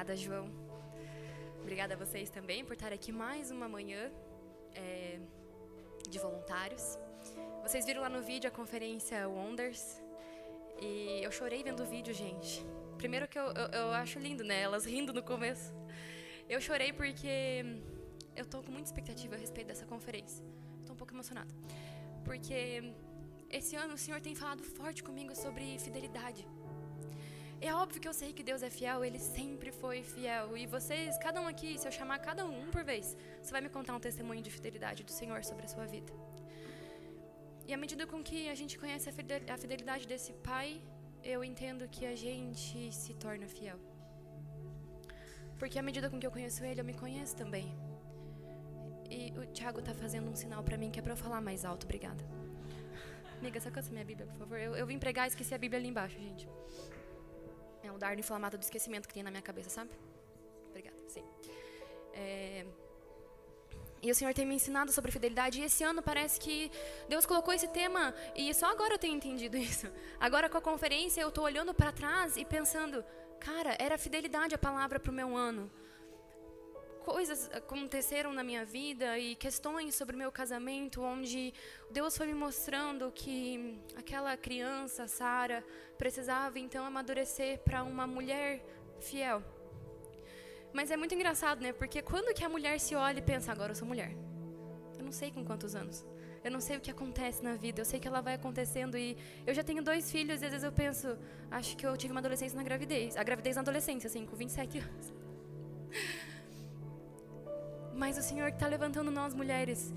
Obrigada, João. Obrigada a vocês também por estar aqui mais uma manhã é, de voluntários. Vocês viram lá no vídeo a conferência Wonders. E eu chorei vendo o vídeo, gente. Primeiro que eu, eu, eu acho lindo, né? Elas rindo no começo. Eu chorei porque eu tô com muita expectativa a respeito dessa conferência. Tô um pouco emocionada. Porque esse ano o Senhor tem falado forte comigo sobre fidelidade. É óbvio que eu sei que Deus é fiel, Ele sempre foi fiel. E vocês, cada um aqui, se eu chamar cada um por vez, você vai me contar um testemunho de fidelidade do Senhor sobre a sua vida. E à medida com que a gente conhece a fidelidade desse Pai, eu entendo que a gente se torna fiel. Porque à medida com que eu conheço Ele, eu me conheço também. E o Tiago está fazendo um sinal para mim que é para eu falar mais alto. Obrigada. Amiga, saca minha Bíblia, por favor. Eu, eu vim pregar e esqueci a Bíblia ali embaixo, gente. Dardo inflamado do esquecimento que tem na minha cabeça, sabe? Obrigada, sim. É... E o Senhor tem me ensinado sobre fidelidade. E esse ano parece que Deus colocou esse tema. E só agora eu tenho entendido isso. Agora com a conferência eu estou olhando para trás e pensando: cara, era fidelidade a palavra para o meu ano coisas aconteceram na minha vida e questões sobre o meu casamento, onde Deus foi me mostrando que aquela criança, Sara, precisava então amadurecer para uma mulher fiel. Mas é muito engraçado, né? Porque quando que a mulher se olha e pensa, agora eu sou mulher? Eu não sei com quantos anos. Eu não sei o que acontece na vida. Eu sei que ela vai acontecendo e eu já tenho dois filhos e às vezes eu penso, acho que eu tive uma adolescência na gravidez. A gravidez na adolescência, assim, com 27 anos. Mas o Senhor está levantando nós mulheres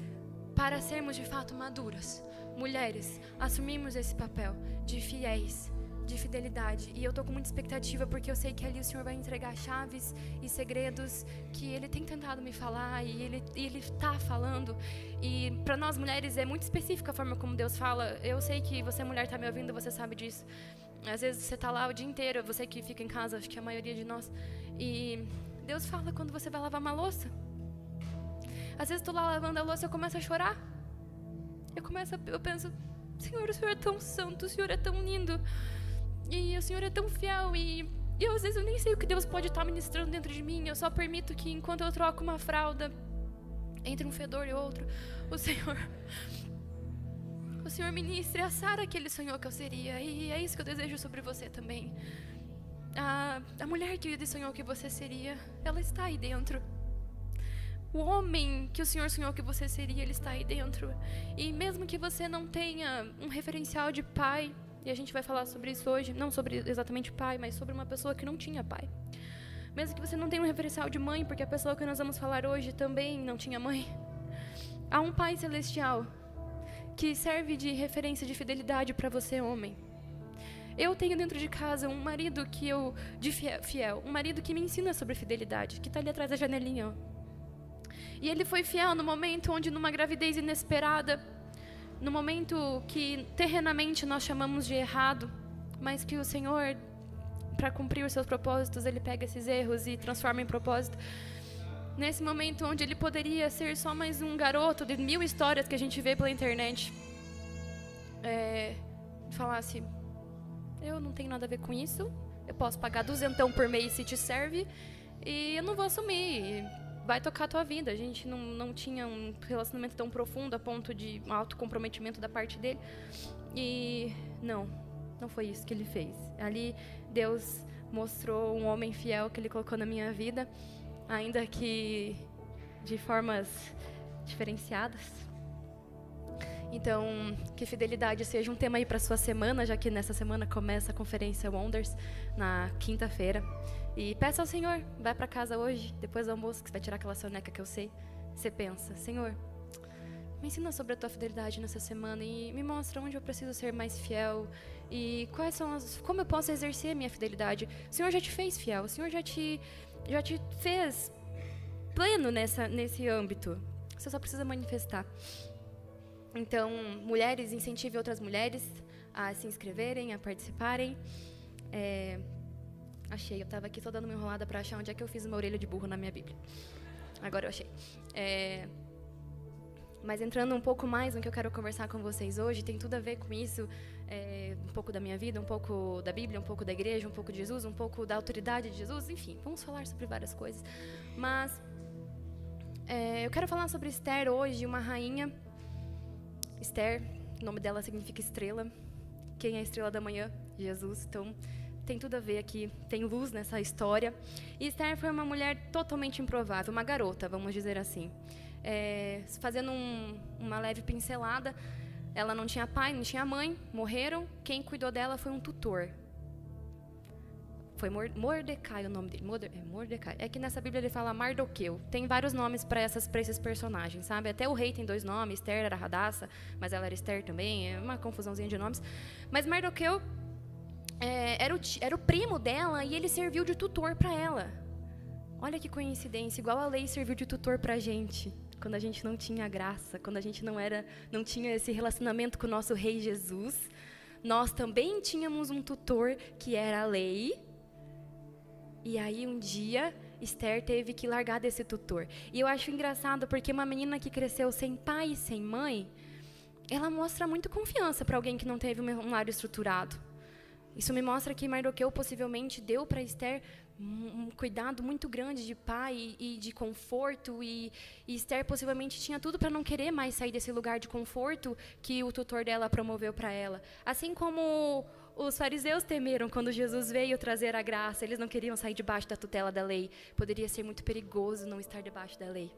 para sermos de fato maduras. Mulheres, assumimos esse papel de fiéis, de fidelidade. E eu estou com muita expectativa porque eu sei que ali o Senhor vai entregar chaves e segredos que Ele tem tentado me falar e Ele Ele está falando. E para nós mulheres é muito específica a forma como Deus fala. Eu sei que você mulher está me ouvindo, você sabe disso. Às vezes você está lá o dia inteiro, você que fica em casa, acho que a maioria de nós. E Deus fala quando você vai lavar uma louça. Às vezes estou lá lavando a louça e eu começo a chorar. Eu começo, a, eu penso, Senhor, o Senhor é tão santo, o Senhor é tão lindo. E o Senhor é tão fiel e, eu, às vezes eu nem sei o que Deus pode estar ministrando dentro de mim. Eu só permito que enquanto eu troco uma fralda entre um fedor e outro, o Senhor o Senhor ministre a Sara que ele sonhou que eu seria. E é isso que eu desejo sobre você também. A, a mulher que ele sonhou que você seria, ela está aí dentro. O homem que o Senhor sonhou que você seria, ele está aí dentro. E mesmo que você não tenha um referencial de pai, e a gente vai falar sobre isso hoje, não sobre exatamente pai, mas sobre uma pessoa que não tinha pai. Mesmo que você não tenha um referencial de mãe, porque a pessoa que nós vamos falar hoje também não tinha mãe. Há um pai celestial que serve de referência de fidelidade para você, homem. Eu tenho dentro de casa um marido que eu de fiel, um marido que me ensina sobre fidelidade, que está ali atrás da janelinha. Ó. E ele foi fiel no momento onde, numa gravidez inesperada, no momento que terrenamente nós chamamos de errado, mas que o Senhor, para cumprir os seus propósitos, ele pega esses erros e transforma em propósito. Nesse momento onde ele poderia ser só mais um garoto de mil histórias que a gente vê pela internet, é, falasse: Eu não tenho nada a ver com isso, eu posso pagar duzentão por mês se te serve, e eu não vou assumir vai tocar a tua vida. A gente não, não tinha um relacionamento tão profundo a ponto de um autocomprometimento da parte dele. E não, não foi isso que ele fez. Ali Deus mostrou um homem fiel que ele colocou na minha vida, ainda que de formas diferenciadas. Então, que fidelidade seja um tema aí para sua semana, já que nessa semana começa a conferência Wonders na quinta-feira. E peça ao Senhor, vai para casa hoje, depois do almoço, que você vai tirar aquela soneca que eu sei. Você pensa, Senhor, me ensina sobre a tua fidelidade nessa semana e me mostra onde eu preciso ser mais fiel e quais são as, como eu posso exercer a minha fidelidade. O Senhor já te fez fiel, o Senhor já te, já te fez pleno nessa, nesse âmbito. Você só precisa manifestar. Então, mulheres, incentive outras mulheres a se inscreverem, a participarem. É, Achei, eu estava aqui só dando uma enrolada para achar onde é que eu fiz uma orelha de burro na minha Bíblia. Agora eu achei. É, mas entrando um pouco mais no que eu quero conversar com vocês hoje, tem tudo a ver com isso. é, um pouco da minha vida, um pouco da Bíblia, um pouco da igreja, um pouco de Jesus, um pouco da autoridade de Jesus, enfim, vamos falar sobre várias coisas. Mas é, eu quero falar sobre Esther hoje, uma rainha. Esther, o nome dela significa estrela. Quem é a estrela da manhã? Jesus. Então, tem tudo a ver aqui, tem luz nessa história. E Esther foi uma mulher totalmente improvável, uma garota, vamos dizer assim. É, fazendo um, uma leve pincelada, ela não tinha pai, não tinha mãe, morreram. Quem cuidou dela foi um tutor. Foi Mordecai o nome dele. É Mordecai. É que nessa Bíblia ele fala Mardoqueu. Tem vários nomes para esses personagens, sabe? Até o rei tem dois nomes. Esther era Radassa, mas ela era Esther também. É uma confusãozinha de nomes. Mas Mardoqueu é, era, o, era o primo dela e ele serviu de tutor para ela. Olha que coincidência. Igual a lei serviu de tutor para a gente quando a gente não tinha graça, quando a gente não era, não tinha esse relacionamento com o nosso Rei Jesus, nós também tínhamos um tutor que era a lei. E aí um dia Esther teve que largar desse tutor. E eu acho engraçado porque uma menina que cresceu sem pai e sem mãe, ela mostra muito confiança para alguém que não teve um lar estruturado. Isso me mostra que Mardoqueu possivelmente deu para Esther um cuidado muito grande de pai e, de conforto e, e Esther possivelmente tinha tudo para não querer mais sair desse lugar de conforto que o tutor dela promoveu para ela. Assim como os fariseus temeram quando Jesus veio trazer a graça, eles não queriam sair debaixo da tutela da lei. Poderia ser muito perigoso não estar debaixo da lei.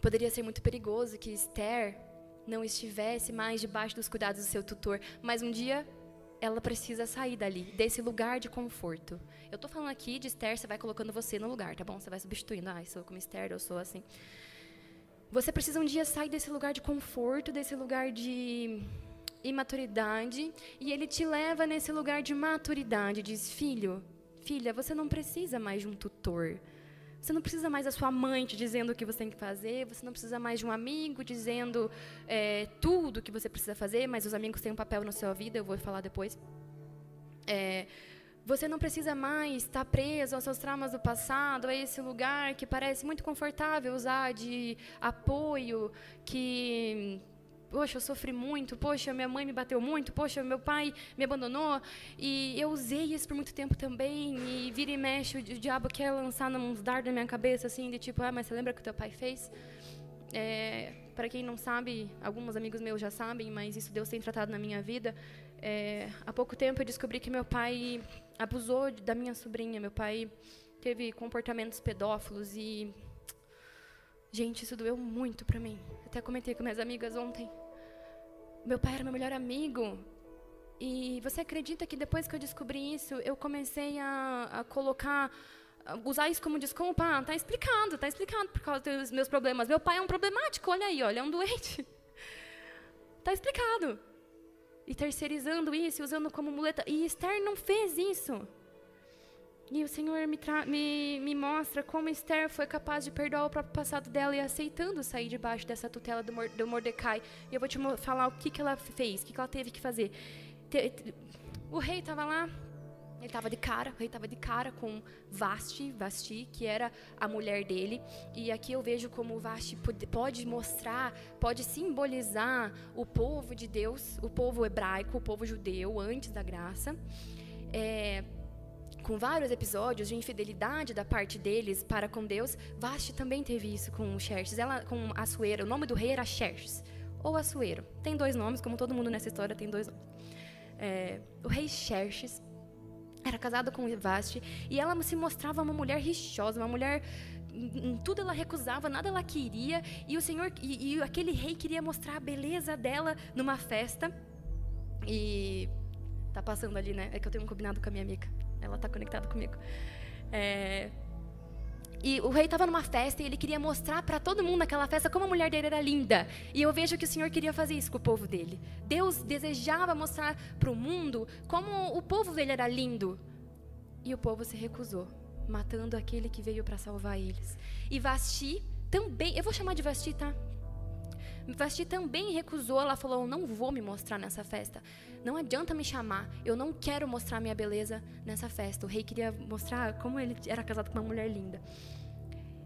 Poderia ser muito perigoso que Esther não estivesse mais debaixo dos cuidados do seu tutor, mas um dia ela precisa sair dali, desse lugar de conforto. Eu estou falando aqui de Esther, você vai colocando você no lugar, tá bom? Você vai substituindo. Ah, eu sou como Esther, eu sou assim. Você precisa um dia sair desse lugar de conforto, desse lugar de imaturidade, e ele te leva nesse lugar de maturidade. Diz, filho, filha, você não precisa mais de um tutor. Você não precisa mais da sua mãe te dizendo o que você tem que fazer, você não precisa mais de um amigo dizendo é, tudo o que você precisa fazer, mas os amigos têm um papel na sua vida, eu vou falar depois. É, você não precisa mais estar preso aos seus traumas do passado, a esse lugar que parece muito confortável usar de apoio, que poxa, eu sofri muito, poxa, minha mãe me bateu muito, poxa, meu pai me abandonou. E eu usei isso por muito tempo também. E vira e mexe, o, diabo quer lançar uns dardos na minha cabeça, assim, de tipo, ah, mas você lembra o que teu pai fez? É, para quem não sabe, alguns amigos meus já sabem, mas isso Deus tem tratado na minha vida. É, há pouco tempo eu descobri que meu pai abusou da minha sobrinha. Meu pai teve comportamentos pedófilos e Gente, isso doeu muito para mim. Até comentei com minhas amigas ontem. Meu pai era meu melhor amigo. E você acredita que depois que eu descobri isso, eu comecei a, a colocar, usar isso como desculpa? Ah, tá explicado, tá explicado por causa dos meus problemas. Meu pai é um problemático, olha aí, olha, é um doente. Tá explicado. E terceirizando isso, usando como muleta. E Esther não fez isso. E o Senhor me, me, me, mostra como Esther foi capaz de perdoar o próprio passado dela e aceitando sair debaixo dessa tutela do, do Mordecai. E eu vou te falar o que, que ela fez, o que, que ela teve que fazer. O rei estava lá, ele estava de cara, o rei estava de cara com Vasti, Vasti, que era a mulher dele. E aqui eu vejo como Vasti pode mostrar, pode simbolizar o povo de Deus, o povo hebraico, o povo judeu antes da graça. É, com vários episódios de infidelidade da parte deles para com Deus, Vasti também teve isso com Xerxes, ela com Assuero. O nome do rei era Xerxes ou Assuero. Tem dois nomes, como todo mundo nessa história tem dois nomes. É, o rei Xerxes era casado com Vasti e ela se mostrava uma mulher rixosa, uma mulher em tudo ela recusava, nada ela queria e o Senhor e, e aquele rei queria mostrar a beleza dela numa festa e tá passando ali, né? É que eu tenho um combinado com a minha amiga. Ela está conectada comigo. É, e o rei estava numa festa e ele queria mostrar para todo mundo naquela festa como a mulher dele era linda. E eu vejo que o Senhor queria fazer isso com o povo dele. Deus desejava mostrar para o mundo como o povo dele era lindo. E o povo se recusou, matando aquele que veio para salvar eles. E Vasti também, eu vou chamar de Vasti, tá? Vasti também recusou, ela falou: Não vou me mostrar nessa festa. Não adianta me chamar, eu não quero mostrar minha beleza nessa festa. O rei queria mostrar como ele era casado com uma mulher linda.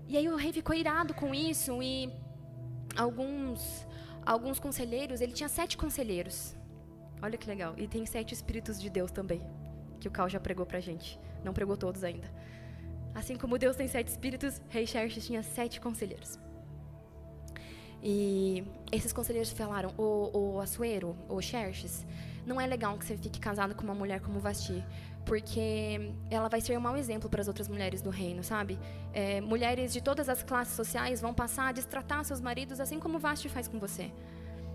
E aí o rei ficou irado com isso e alguns alguns conselheiros, ele tinha sete conselheiros. Olha que legal. E tem sete Espíritos de Deus também, que o Cal já pregou pra gente. Não pregou todos ainda. Assim como Deus tem sete espíritos, Rei Xerxes tinha sete conselheiros. E esses conselheiros falaram: o, o Assuero, o Xerxes, não é legal que você fique casado com uma mulher como Vasti, porque ela vai ser um mau exemplo para as outras mulheres do reino, sabe? É, mulheres de todas as classes sociais vão passar a destratar seus maridos assim como Vasti faz com você.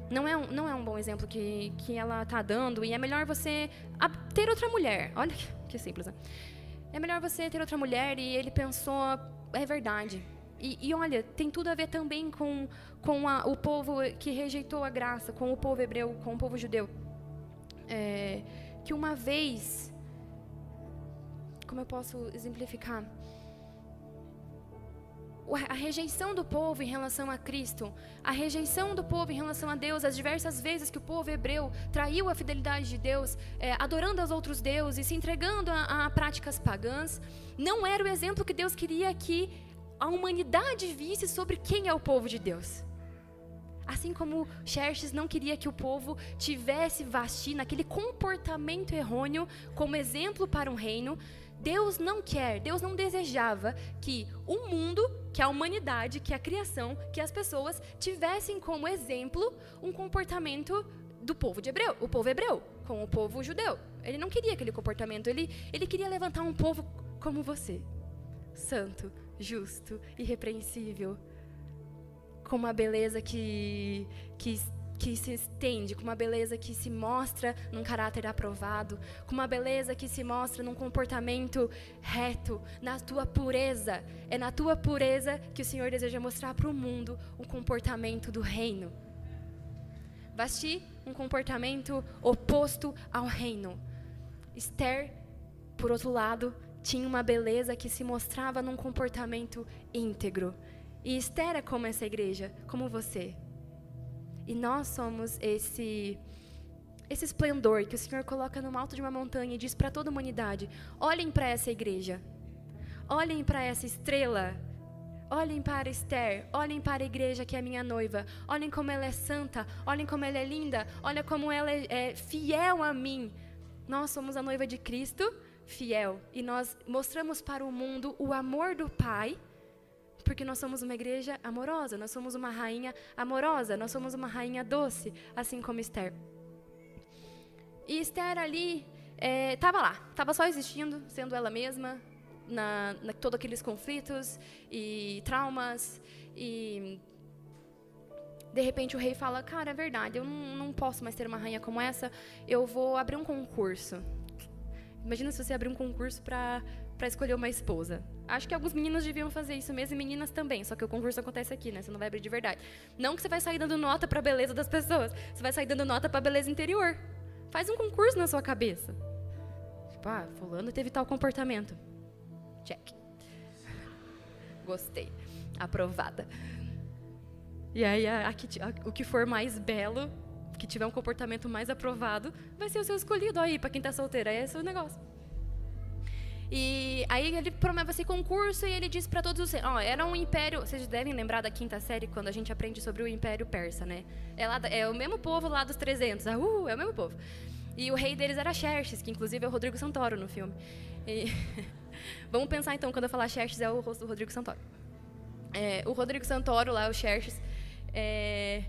Não é um, não é um bom exemplo que, que ela está dando, e é melhor você ter outra mulher. Olha que, que simples, né? É melhor você ter outra mulher, e ele pensou, é verdade. E, e, olha, tem tudo a ver também com, com a, o povo que rejeitou a graça, com o povo hebreu, com o povo judeu é, que uma vez, como eu posso exemplificar? A rejeição do povo em relação a Cristo, a rejeição do povo em relação a Deus, as diversas vezes que o povo hebreu traiu a fidelidade de Deus, é, adorando aos outros deuses, se entregando a, a práticas pagãs, não era o exemplo que Deus queria que a humanidade visse sobre quem é o povo de Deus. Assim como Xerxes não queria que o povo tivesse Vasti naquele comportamento errôneo como exemplo para um reino, Deus não quer, Deus não desejava que o mundo, que a humanidade, que a criação, que as pessoas tivessem como exemplo um comportamento do povo de hebreu, o povo hebreu, com o povo judeu. Ele não queria aquele comportamento, ele, ele queria levantar um povo como você, santo, justo, irrepreensível, com uma beleza que, que, que se estende, com uma beleza que se mostra num caráter aprovado, com uma beleza que se mostra num comportamento reto, na tua pureza. É na tua pureza que o Senhor deseja mostrar para o mundo o comportamento do reino. Vasti, um comportamento oposto ao reino. Esther, por outro lado, tinha uma beleza que se mostrava num comportamento íntegro. E Esther é como essa igreja, como você. E nós somos esse esse esplendor que o Senhor coloca no alto de uma montanha e diz para toda a humanidade: olhem para essa igreja, olhem para essa estrela, olhem para Esther, olhem para a igreja que é minha noiva, olhem como ela é santa, olhem como ela é linda, olha como ela é, é fiel a mim. Nós somos a noiva de Cristo, fiel, e nós mostramos para o mundo o amor do Pai porque nós somos uma igreja amorosa, nós somos uma rainha amorosa, nós somos uma rainha doce, assim como Esther. E Esther ali estava é, lá, estava só existindo, sendo ela mesma, na, na todos aqueles conflitos e traumas e de repente o rei fala, cara, é verdade, eu não, não posso mais ter uma rainha como essa, eu vou abrir um concurso. Imagina se você abrir um concurso para escolher uma esposa. Acho que alguns meninos deviam fazer isso mesmo e meninas também, só que o concurso acontece aqui, né? Você não vai abrir de verdade. Não que você vai sair dando nota para a beleza das pessoas, você vai sair dando nota para a beleza interior. Faz um concurso na sua cabeça. Tipo, ah, fulano teve tal comportamento. Check. Gostei. Aprovada. E aí, a, a, a, o que for mais belo, que tiver um comportamento mais aprovado, vai ser o seu escolhido aí, para quem está solteiro. Aí é o negócio. E aí ele promove esse concurso e ele diz para todos os. Ó, era um império. Vocês devem lembrar da quinta série quando a gente aprende sobre o Império Persa, né? É, lá, é o mesmo povo lá dos 300. Ah, uh, é o mesmo povo. E o rei deles era Xerxes, que inclusive é o Rodrigo Santoro no filme. E Vamos pensar então, quando eu falar Xerxes, é o rosto do Rodrigo Santoro. É, o Rodrigo Santoro lá, o Xerxes, é,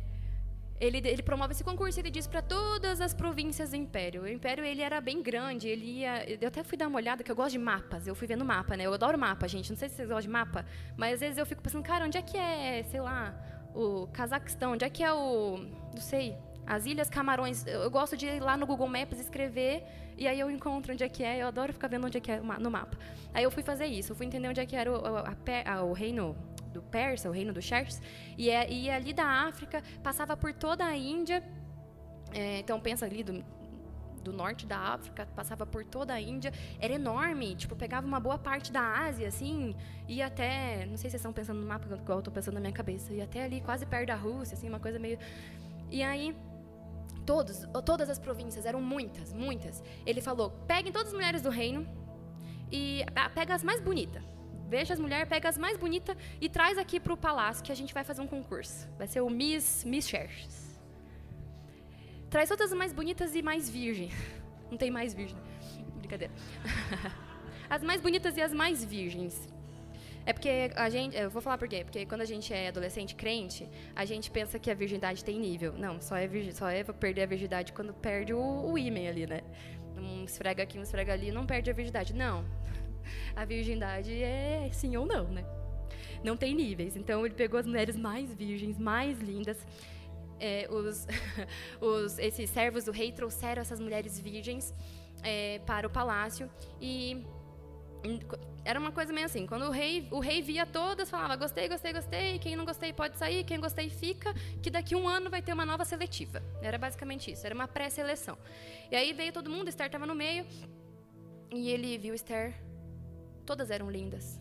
ele, ele promove esse concurso, ele diz para todas as províncias do Império. O Império ele era bem grande, ele ia. Eu até fui dar uma olhada, que eu gosto de mapas. Eu fui vendo mapa, né? Eu adoro mapa, gente. Não sei se vocês gostam de mapa, mas às vezes eu fico pensando, cara, onde é que é, sei lá, o Cazaquistão? Onde é que é o. Não sei. As Ilhas Camarões. Eu gosto de ir lá no Google Maps escrever e aí eu encontro onde é que é. Eu adoro ficar vendo onde é que é no mapa. Aí eu fui fazer isso. Eu fui entender onde é que era o, a, a, o reino do Persa, o reino do Xerxes, e, é, e ali da África passava por toda a Índia. É, então pensa ali do, do norte da África, passava por toda a Índia, era enorme, tipo, pegava uma boa parte da Ásia, assim, ia até, não sei se vocês estão pensando no mapa, igual eu estou pensando na minha cabeça, ia até ali quase perto da Rússia, assim, uma coisa meio... E aí, todos, todas as províncias, eram muitas, muitas. Ele falou, peguem todas as mulheres do reino e pega as mais bonitas. Veja as mulheres, pega as mais bonitas e traz aqui para o palácio que a gente vai fazer um concurso. Vai ser o Miss, Miss Xerxes. traz todas as mais bonitas e mais virgem. Não tem mais virgem. Brincadeira. As mais bonitas e as mais virgens. É porque a gente. Eu vou falar por quê? Porque quando a gente é adolescente crente, a gente pensa que a virgindade tem nível. Não, só é, virgem, só é perder a virgindade quando perde o, o ímã ali, né? Um esfrega aqui, um esfrega ali, não perde a virgindade. Não. A virgindade é sim ou não, né? Não tem níveis. Então ele pegou as mulheres mais virgens, mais lindas. É, os, os, esses servos do rei trouxeram essas mulheres virgens é, para o palácio e era uma coisa meio assim, quando o rei, o rei via todas, falava gostei, gostei, gostei, quem não gostei pode sair, quem gostei fica, que daqui um ano vai ter uma nova seletiva. Era basicamente isso, era uma pré-seleção. E aí veio todo mundo, Esther estava no meio, e ele viu Esther, todas eram lindas.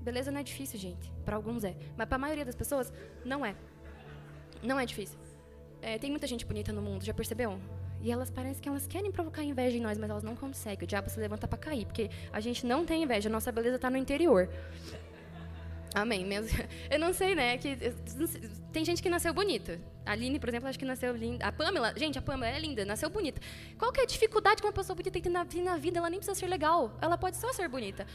Beleza não é difícil, gente, para alguns é, mas para a maioria das pessoas não é. Não é difícil. É, tem muita gente bonita no mundo, já percebeu? E elas parecem que elas querem provocar inveja em nós, mas elas não conseguem. O diabo se levanta para cair, porque a gente não tem inveja, a nossa beleza está no interior. Amém. Eu não sei, né? Que tem gente que nasceu bonita. A Aline, por exemplo, acho que nasceu linda. A Pamela, gente, a Pamela é linda, nasceu bonita. Qual que é a dificuldade que uma pessoa bonita tem ter na, vida? Ela nem precisa ser legal. Ela pode só ser bonita.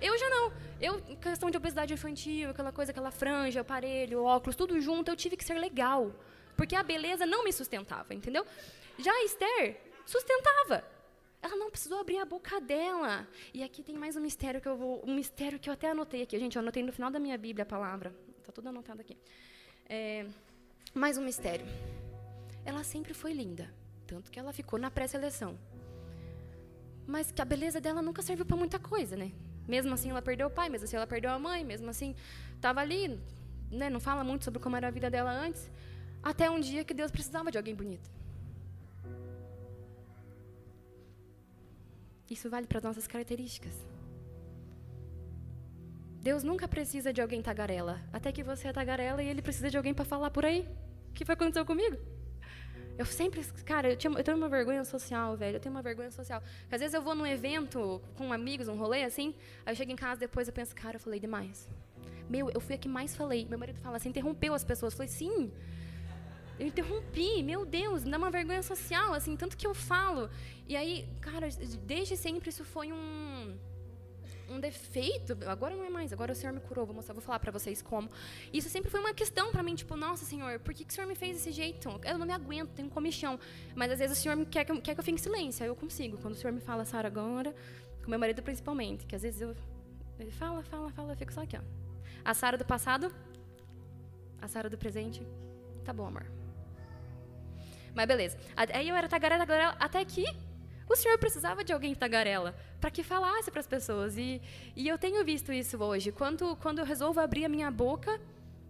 Eu já não. Eu, questão de obesidade infantil, aquela coisa, aquela franja, aparelho, óculos, tudo junto, eu tive que ser legal. Porque a beleza não me sustentava, entendeu? Já a Esther sustentava. Ela não precisou abrir a boca dela. E aqui tem mais um mistério que eu vou, um mistério que eu até anotei aqui, gente. Eu anotei no final da minha Bíblia a palavra. Está tudo anotado aqui. É, mais um mistério. Ela sempre foi linda, tanto que ela ficou na pré-seleção. Mas que a beleza dela nunca serviu para muita coisa, né? Mesmo assim, ela perdeu o pai, mesmo assim, ela perdeu a mãe, mesmo assim, estava ali, né? Não fala muito sobre como era a vida dela antes. Até um dia que Deus precisava de alguém bonito. Isso vale para as nossas características. Deus nunca precisa de alguém tagarela, até que você é tagarela e ele precisa de alguém para falar por aí. O que foi aconteceu comigo? Eu sempre, cara, eu, tinha, eu tenho uma vergonha social, velho. Eu tenho uma vergonha social. Às vezes eu vou num evento com amigos, um rolê assim, aí eu chego em casa depois eu penso, cara, eu falei demais. Meu, eu fui a que mais falei. Meu marido fala, você interrompeu as pessoas. Eu falei, sim. Eu interrompi, meu Deus, me dá uma vergonha social, assim, tanto que eu falo. E aí, cara, desde sempre isso foi um um defeito, agora não é mais, agora o Senhor me curou, vou mostrar, vou falar para vocês como. Isso sempre foi uma questão para mim, tipo, nossa, Senhor, por que, que o Senhor me fez desse jeito? Eu não me aguento, tenho comichão. Mas às vezes o Senhor quer que eu, quer que eu fique em silêncio, aí eu consigo. Quando o Senhor me fala, Sara, agora, com meu marido principalmente, que às vezes eu ele fala, fala, fala, eu fico só aqui, ó. A Sara do passado, a Sara do presente, tá bom, amor. Mas beleza. Aí eu era tagarela, tagarela, até que o Senhor precisava de alguém tagarela para que falasse para as pessoas. E, e eu tenho visto isso hoje. Quando, quando eu resolvo abrir a minha boca,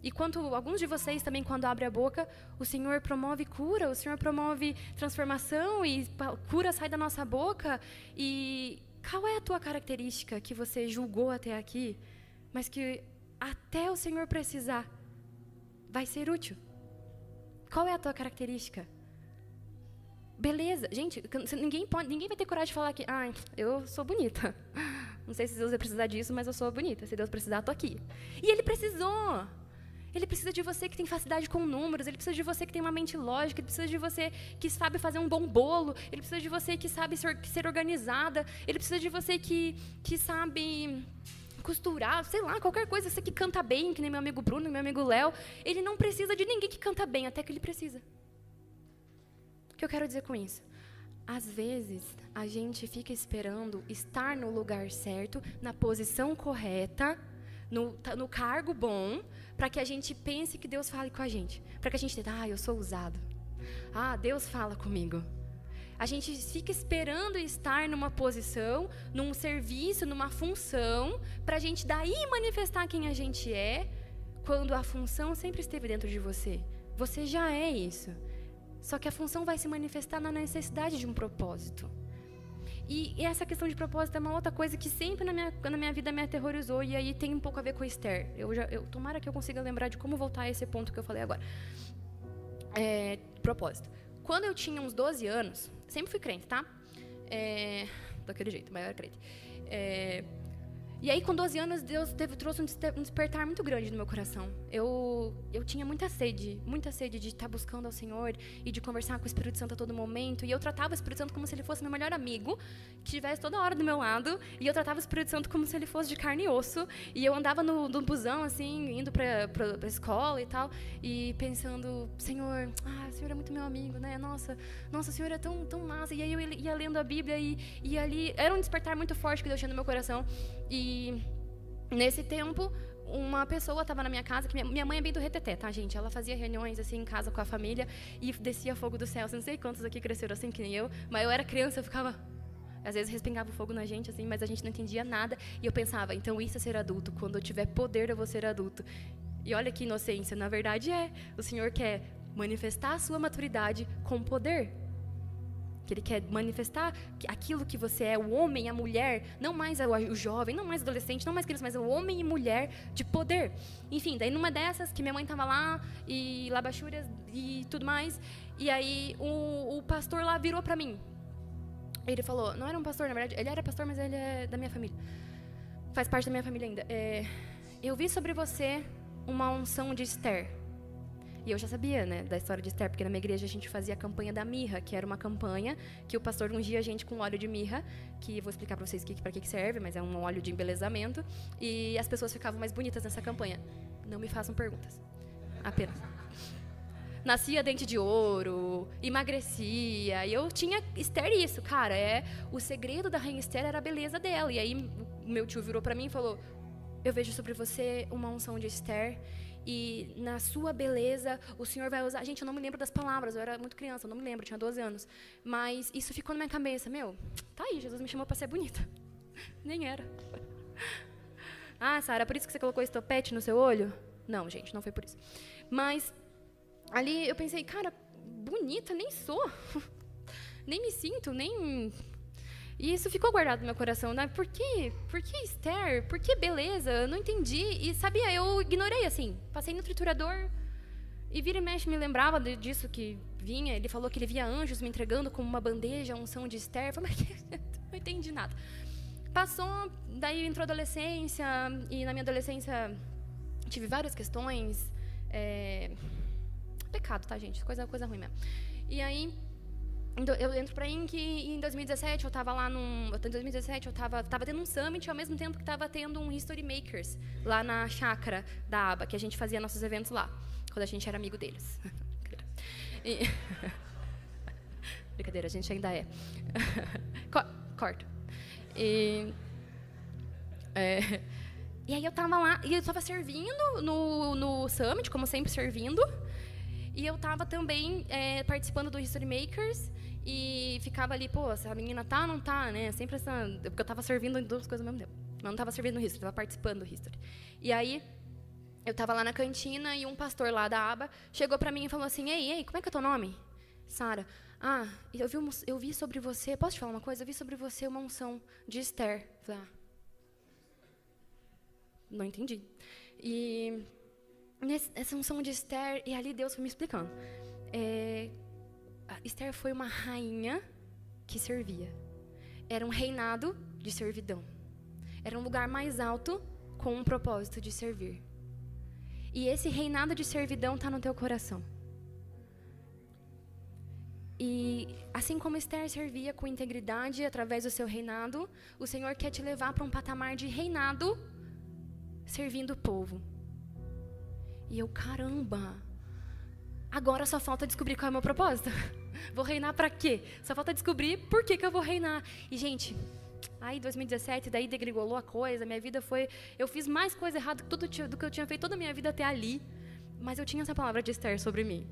e quando alguns de vocês também, quando abrem a boca, o Senhor promove cura, o Senhor promove transformação e cura sai da nossa boca. E qual é a tua característica que você julgou até aqui, mas que até o Senhor precisar vai ser útil? Qual é a tua característica? Beleza, gente, ninguém, pode, ninguém vai ter coragem de falar que, ah, eu sou bonita. Não sei se Deus vai precisar disso, mas eu sou bonita. Se Deus precisar, tô aqui. E Ele precisou. Ele precisa de você que tem facilidade com números, ele precisa de você que tem uma mente lógica, ele precisa de você que sabe fazer um bom bolo, ele precisa de você que sabe ser, ser organizada, ele precisa de você que, que sabe costurar, sei lá, qualquer coisa, você que canta bem, que nem meu amigo Bruno, meu amigo Léo. Ele não precisa de ninguém que canta bem, até que ele precisa. O que eu quero dizer com isso? Às vezes, a gente fica esperando estar no lugar certo, na posição correta, no, no cargo bom, para que a gente pense que Deus fale com a gente. Para que a gente diga, ah, eu sou usado. Ah, Deus fala comigo. A gente fica esperando estar numa posição, num serviço, numa função, para a gente daí manifestar quem a gente é, quando a função sempre esteve dentro de você. Você já é isso. Só que a função vai se manifestar na necessidade de um propósito. E, e essa questão de propósito é uma outra coisa que sempre na minha, na minha vida me aterrorizou, e aí tem um pouco a ver com Esther. Eu já, eu, tomara que eu consiga lembrar de como voltar a esse ponto que eu falei agora. É, propósito. Quando eu tinha uns 12 anos, sempre fui crente, tá? É, daquele jeito, maior crente. É, E aí, com 12 anos, Deus teve, trouxe um despertar muito grande no meu coração. Eu, eu tinha muita sede, muita sede de estar buscando ao Senhor e de conversar com o Espírito Santo a todo momento. E eu tratava o Espírito Santo como se ele fosse meu melhor amigo, que estivesse toda hora do meu lado. E eu tratava o Espírito Santo como se ele fosse de carne e osso. E eu andava no, no busão, assim, indo para a escola e tal, e pensando: Senhor, ah, o Senhor é muito meu amigo, né? Nossa, nossa, o Senhor é tão, tão massa. E aí eu ia lendo a Bíblia e, e ali era um despertar muito forte que Deus tinha no meu coração. E nesse tempo, uma pessoa estava na minha casa, que minha, minha, mãe é bem do reteté, tá, gente? Ela fazia reuniões assim em casa com a família e descia fogo do céu. Não sei quantos aqui cresceram assim que nem eu, mas eu era criança, eu ficava às vezes respingava fogo na gente assim, mas a gente não entendia nada e eu pensava, então isso é ser adulto, quando eu tiver poder eu vou ser adulto. E olha que inocência, na verdade é. O Senhor quer manifestar a sua maturidade com poder que ele quer manifestar aquilo que você é, o homem, a mulher, não mais o jovem, não mais adolescente, não mais criança, mas o homem e mulher de poder. Enfim, daí numa dessas que minha mãe estava lá e labachúrias e tudo mais, e aí o, o pastor lá virou para mim. Ele falou, não era um pastor, na verdade, ele era pastor, mas ele é da minha família. Faz parte da minha família ainda. É, eu vi sobre você uma unção de Esther. E eu já sabia, né, da história de Esther, porque na minha igreja a gente fazia a campanha da mirra, que era uma campanha que o pastor ungia a gente com óleo de mirra, que vou explicar para vocês que, para que serve, mas é um óleo de embelezamento, e as pessoas ficavam mais bonitas nessa campanha. Não me façam perguntas. Apenas. Nascia dente de ouro, emagrecia, e eu tinha Esther isso, cara, é o segredo da rainha Esther era a beleza dela. E aí meu tio virou para mim e falou: "Eu vejo sobre você uma unção de Esther e na sua beleza o Senhor vai usar. Gente, eu não me lembro das palavras, eu era muito criança, eu não me lembro, tinha 12 anos. Mas isso ficou na minha cabeça, meu, tá aí, Jesus me chamou para ser bonita. Nem era. Ah, Sara, por isso que você colocou esse topete no seu olho? Não, gente, não foi por isso. Mas ali eu pensei, cara, bonita nem sou. nem me sinto, nem e isso ficou guardado no meu coração, né? Por quê? Por que Esther? Por que beleza? Eu não entendi. E sabia, eu ignorei assim. Passei no triturador e vira e mexe me lembrava disso que vinha. Ele falou que ele via anjos me entregando como uma bandeja, unção de Esther. Eu falei, mas não entendi nada. Passou, daí entrou a adolescência e na minha adolescência tive várias questões. É... Pecado, tá, gente? Coisa, coisa ruim mesmo. E aí eu entro para Inc e em 2017 eu estava lá num, em 2017 eu estava tava tendo um summit ao mesmo tempo que estava tendo um History Makers lá na chácara da aba que a gente fazia nossos eventos lá quando a gente era amigo deles. e... Brincadeira, a gente ainda é. Corta. E, é, e aí eu estava lá e eu estava servindo no, no summit como sempre servindo. E eu estava também é, participando do History Makers e ficava ali, pô, essa menina tá ou não tá, né? Sempre essa. Porque eu estava servindo duas coisas ao mesmo tempo. Mas não estava servindo no History, estava participando do History. E aí, eu estava lá na cantina e um pastor lá da aba chegou para mim e falou assim: Ei, ei, como é que é teu nome? Sara. Ah, eu vi, eu vi sobre você. Posso te falar uma coisa? Eu vi sobre você uma unção de Esther. Falei, ah. Não entendi. E essa unção de Esther, e ali Deus foi me explicando. É, Esther foi uma rainha que servia. Era um reinado de servidão. Era um lugar mais alto com um propósito de servir. E esse reinado de servidão está no teu coração. E assim como Esther servia com integridade através do seu reinado, o Senhor quer te levar para um patamar de reinado servindo o povo. E eu, caramba, Agora só falta descobrir qual é o meu propósito. Vou reinar para quê? Só falta descobrir por que, que eu vou reinar. E, gente, aí 2017, daí degringolou a coisa, minha vida foi. Eu fiz mais coisa errada do que eu tinha feito toda a minha vida até ali. Mas eu tinha essa palavra de Esther sobre mim.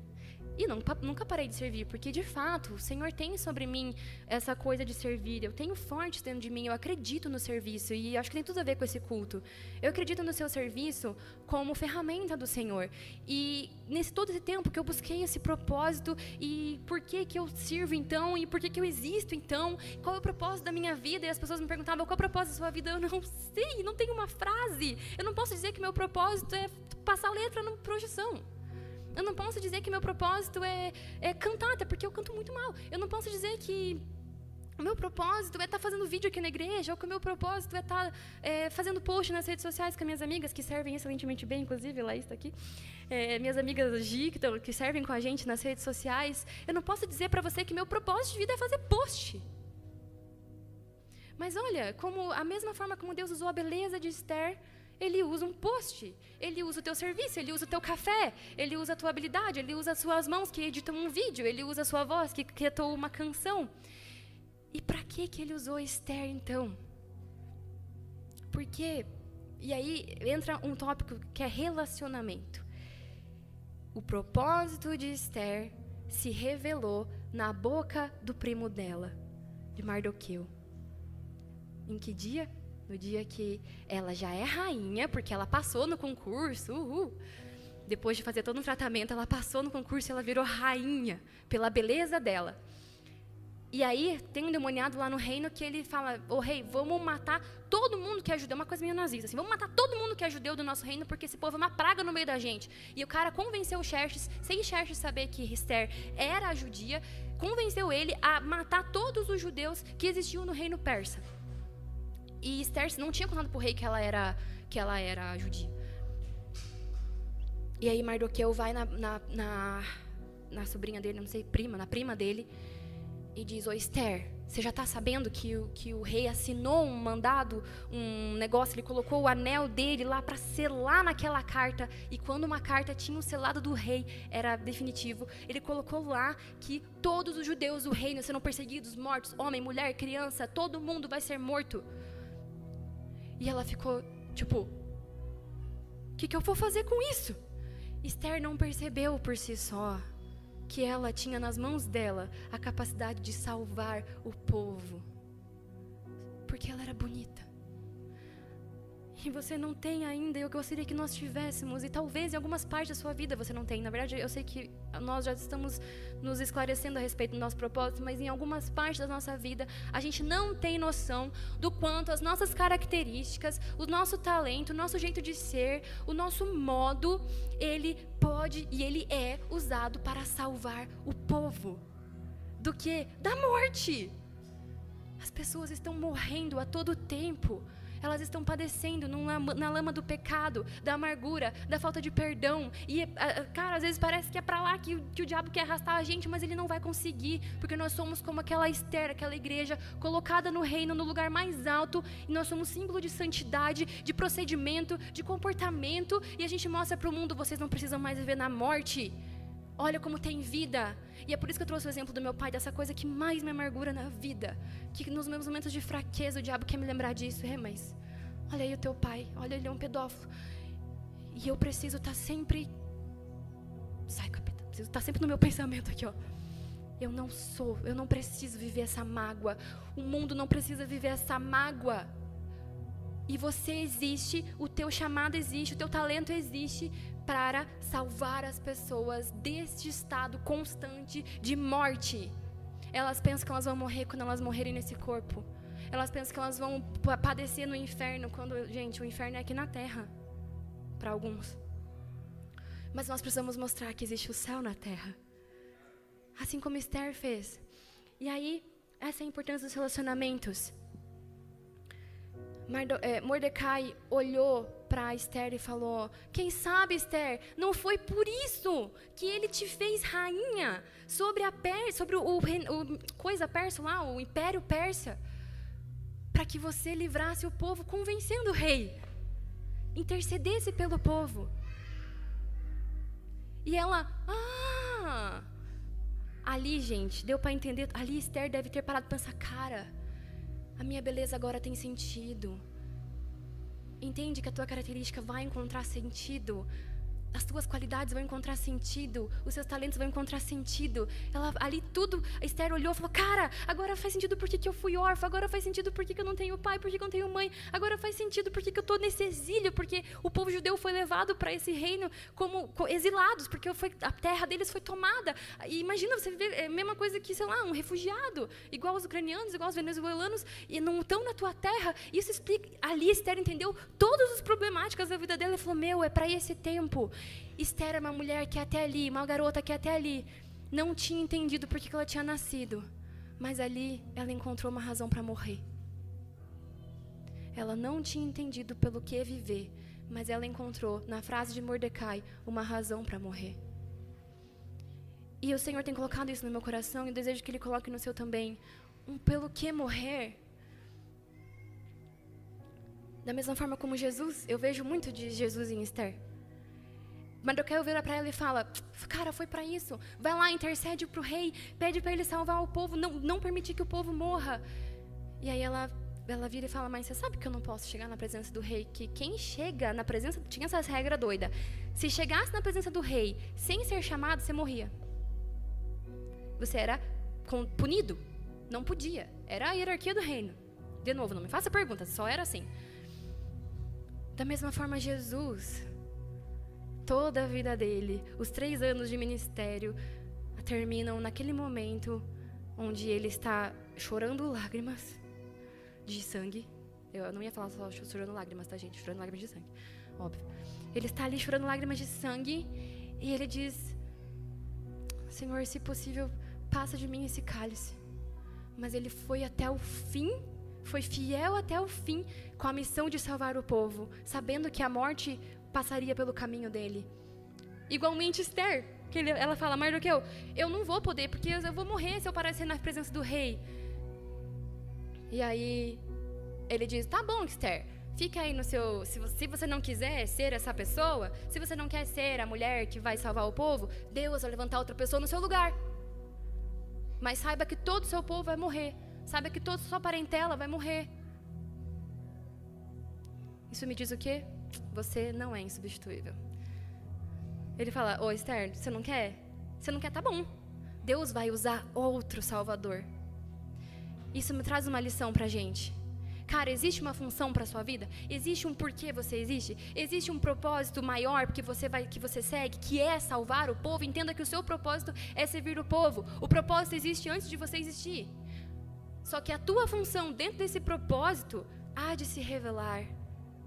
E não, nunca parei de servir, porque de fato o Senhor tem sobre mim essa coisa de servir. Eu tenho forte dentro de mim, eu acredito no serviço e acho que tem tudo a ver com esse culto. Eu acredito no seu serviço como ferramenta do Senhor. E nesse todo esse tempo que eu busquei esse propósito e por que que eu sirvo então e por que que eu existo então? Qual é o propósito da minha vida? E as pessoas me perguntavam qual é o propósito da sua vida? Eu não sei, não tenho uma frase. Eu não posso dizer que meu propósito é passar letra na projeção. Eu não posso dizer que meu propósito é, é cantar, até porque eu canto muito mal. Eu não posso dizer que o meu propósito é estar tá fazendo vídeo aqui na igreja, ou que o meu propósito é estar tá, é, fazendo post nas redes sociais com minhas amigas, que servem excelentemente bem, inclusive, lá está aqui. É, minhas amigas Gi, que, tão, que servem com a gente nas redes sociais. Eu não posso dizer para você que meu propósito de vida é fazer post. Mas olha, como a mesma forma como Deus usou a beleza de Esther, ele usa um post, ele usa o teu serviço, ele usa o teu café, ele usa a tua habilidade, ele usa as suas mãos que editam um vídeo, ele usa a sua voz que criou uma canção. E para que que ele usou Esther então? Porque e aí entra um tópico que é relacionamento. O propósito de Esther se revelou na boca do primo dela, de Mardoqueu. Em que dia? No dia que ela já é rainha, porque ela passou no concurso, uhul. Depois de fazer todo um tratamento, ela passou no concurso e ela virou rainha pela beleza dela. E aí tem um demoniado lá no reino que ele fala: Ô oh, rei, vamos matar todo mundo que é judeu. Uma coisa meio nazista, assim, vamos matar todo mundo que é judeu do nosso reino, porque esse povo é uma praga no meio da gente. E o cara convenceu Xerxes, sem Xerxes saber que Esther era judia, convenceu ele a matar todos os judeus que existiam no reino persa. E Esther não tinha contado pro rei que ela era, que ela era judia. E aí Mardoqueu vai na, na, na, na sobrinha dele, não sei, prima, na prima dele, e diz: Ô Esther, você já está sabendo que o, que o rei assinou um mandado, um negócio, ele colocou o anel dele lá para selar naquela carta. E quando uma carta tinha o selado do rei, era definitivo, ele colocou lá que todos os judeus do reino serão perseguidos, mortos, homem, mulher, criança, todo mundo vai ser morto. E ela ficou tipo: O que, que eu vou fazer com isso? Esther não percebeu por si só que ela tinha nas mãos dela a capacidade de salvar o povo. Porque ela era bonita. E você não tem ainda, eu gostaria que nós tivéssemos, e talvez em algumas partes da sua vida você não tem. Na verdade, eu sei que nós já estamos nos esclarecendo a respeito do nosso propósito, mas em algumas partes da nossa vida a gente não tem noção do quanto as nossas características, o nosso talento, o nosso jeito de ser, o nosso modo, ele pode e ele é usado para salvar o povo. Do que? Da morte. As pessoas estão morrendo a todo tempo elas estão padecendo na lama do pecado, da amargura, da falta de perdão. E, cara, às vezes parece que é para lá que, que o diabo quer arrastar a gente, mas ele não vai conseguir, porque nós somos como aquela Esther, aquela igreja colocada no reino, no lugar mais alto, e nós somos símbolo de santidade, de procedimento, de comportamento, e a gente mostra para o mundo: vocês não precisam mais viver na morte. Olha como tem vida. E é por isso que eu trouxe o exemplo do meu pai, dessa coisa que mais me amargura na vida. Que nos meus momentos de fraqueza o diabo quer me lembrar disso. É, mas olha aí o teu pai, olha ele é um pedófilo. E eu preciso estar tá sempre. Sai, capeta. Preciso estar tá sempre no meu pensamento aqui, ó. Eu não sou, eu não preciso viver essa mágoa. O mundo não precisa viver essa mágoa. E você existe, o teu chamado existe, o teu talento existe para salvar as pessoas deste estado constante de morte. Elas pensam que elas vão morrer quando elas morrerem nesse corpo. Elas pensam que elas vão padecer no inferno quando, gente, o inferno é aqui na terra para alguns. Mas nós precisamos mostrar que existe o céu na terra. Assim como Esther fez. E aí, essa é a importância dos relacionamentos. É, Mordecai olhou para Esther e falou: Quem sabe, Esther, não foi por isso que ele te fez rainha sobre a per, sobre o, o, o coisa persa lá, o império persa, para que você livrasse o povo, convencendo o rei, intercedesse pelo povo. E ela, ah, ali, gente, deu para entender. Ali Esther deve ter parado para pensar, cara a minha beleza agora tem sentido. Entende que a tua característica vai encontrar sentido as tuas qualidades vão encontrar sentido, os seus talentos vão encontrar sentido. Ela, ali tudo, a Esther olhou e falou: Cara, agora faz sentido porque que eu fui órfã, agora faz sentido porque que eu não tenho pai, porque que eu não tenho mãe, agora faz sentido porque que eu estou nesse exílio, porque o povo judeu foi levado para esse reino como exilados, porque foi, a terra deles foi tomada. E imagina você viver é a mesma coisa que, sei lá, um refugiado, igual os ucranianos, igual os venezuelanos, e não estão na tua terra. Isso explica. Ali Esther entendeu todas as problemáticas da vida dela e falou: Meu, é para esse tempo. Esther era uma mulher que até ali, uma garota que até ali, não tinha entendido por que ela tinha nascido. Mas ali ela encontrou uma razão para morrer. Ela não tinha entendido pelo que viver, mas ela encontrou na frase de Mordecai uma razão para morrer. E o Senhor tem colocado isso no meu coração e desejo que Ele coloque no seu também. Um pelo que morrer. Da mesma forma como Jesus, eu vejo muito de Jesus em Esther. Mardoqueu vira para ela e fala: Cara, foi para isso. Vai lá, intercede para o rei, pede para ele salvar o povo, não, não permitir que o povo morra. E aí ela, ela vira e fala: Mas você sabe que eu não posso chegar na presença do rei? Que quem chega na presença. Tinha essas regras doidas. Se chegasse na presença do rei sem ser chamado, você morria. Você era punido. Não podia. Era a hierarquia do reino. De novo, não me faça perguntas, só era assim. Da mesma forma, Jesus toda a vida dele, os três anos de ministério, terminam naquele momento onde ele está chorando lágrimas de sangue. Eu não ia falar só chorando lágrimas, tá, gente? Chorando lágrimas de sangue, óbvio. Ele está ali chorando lágrimas de sangue e ele diz: Senhor, se possível, passa de mim esse cálice. Mas ele foi até o fim, foi fiel até o fim com a missão de salvar o povo, sabendo que a morte passaria pelo caminho dele. Igualmente Esther, que ele, ela fala, Mardoqueu, eu não vou poder, porque eu vou morrer se eu aparecer na presença do rei. E aí ele diz, tá bom, Esther, fica aí no seu. Se você, se você não quiser ser essa pessoa, se você não quer ser a mulher que vai salvar o povo, Deus vai levantar outra pessoa no seu lugar. Mas saiba que todo o seu povo vai morrer. Saiba que toda sua parentela vai morrer. Isso me diz o quê? Você não é insubstituível. Ele fala: Ô Esther, você não quer? Você não quer? Tá bom. Deus vai usar outro Salvador. Isso me traz uma lição pra gente. Cara, existe uma função para sua vida? Existe um porquê você existe? Existe um propósito maior que você vai que você segue, que é salvar o povo? Entenda que o seu propósito é servir o povo. O propósito existe antes de você existir. Só que a tua função dentro desse propósito há de se revelar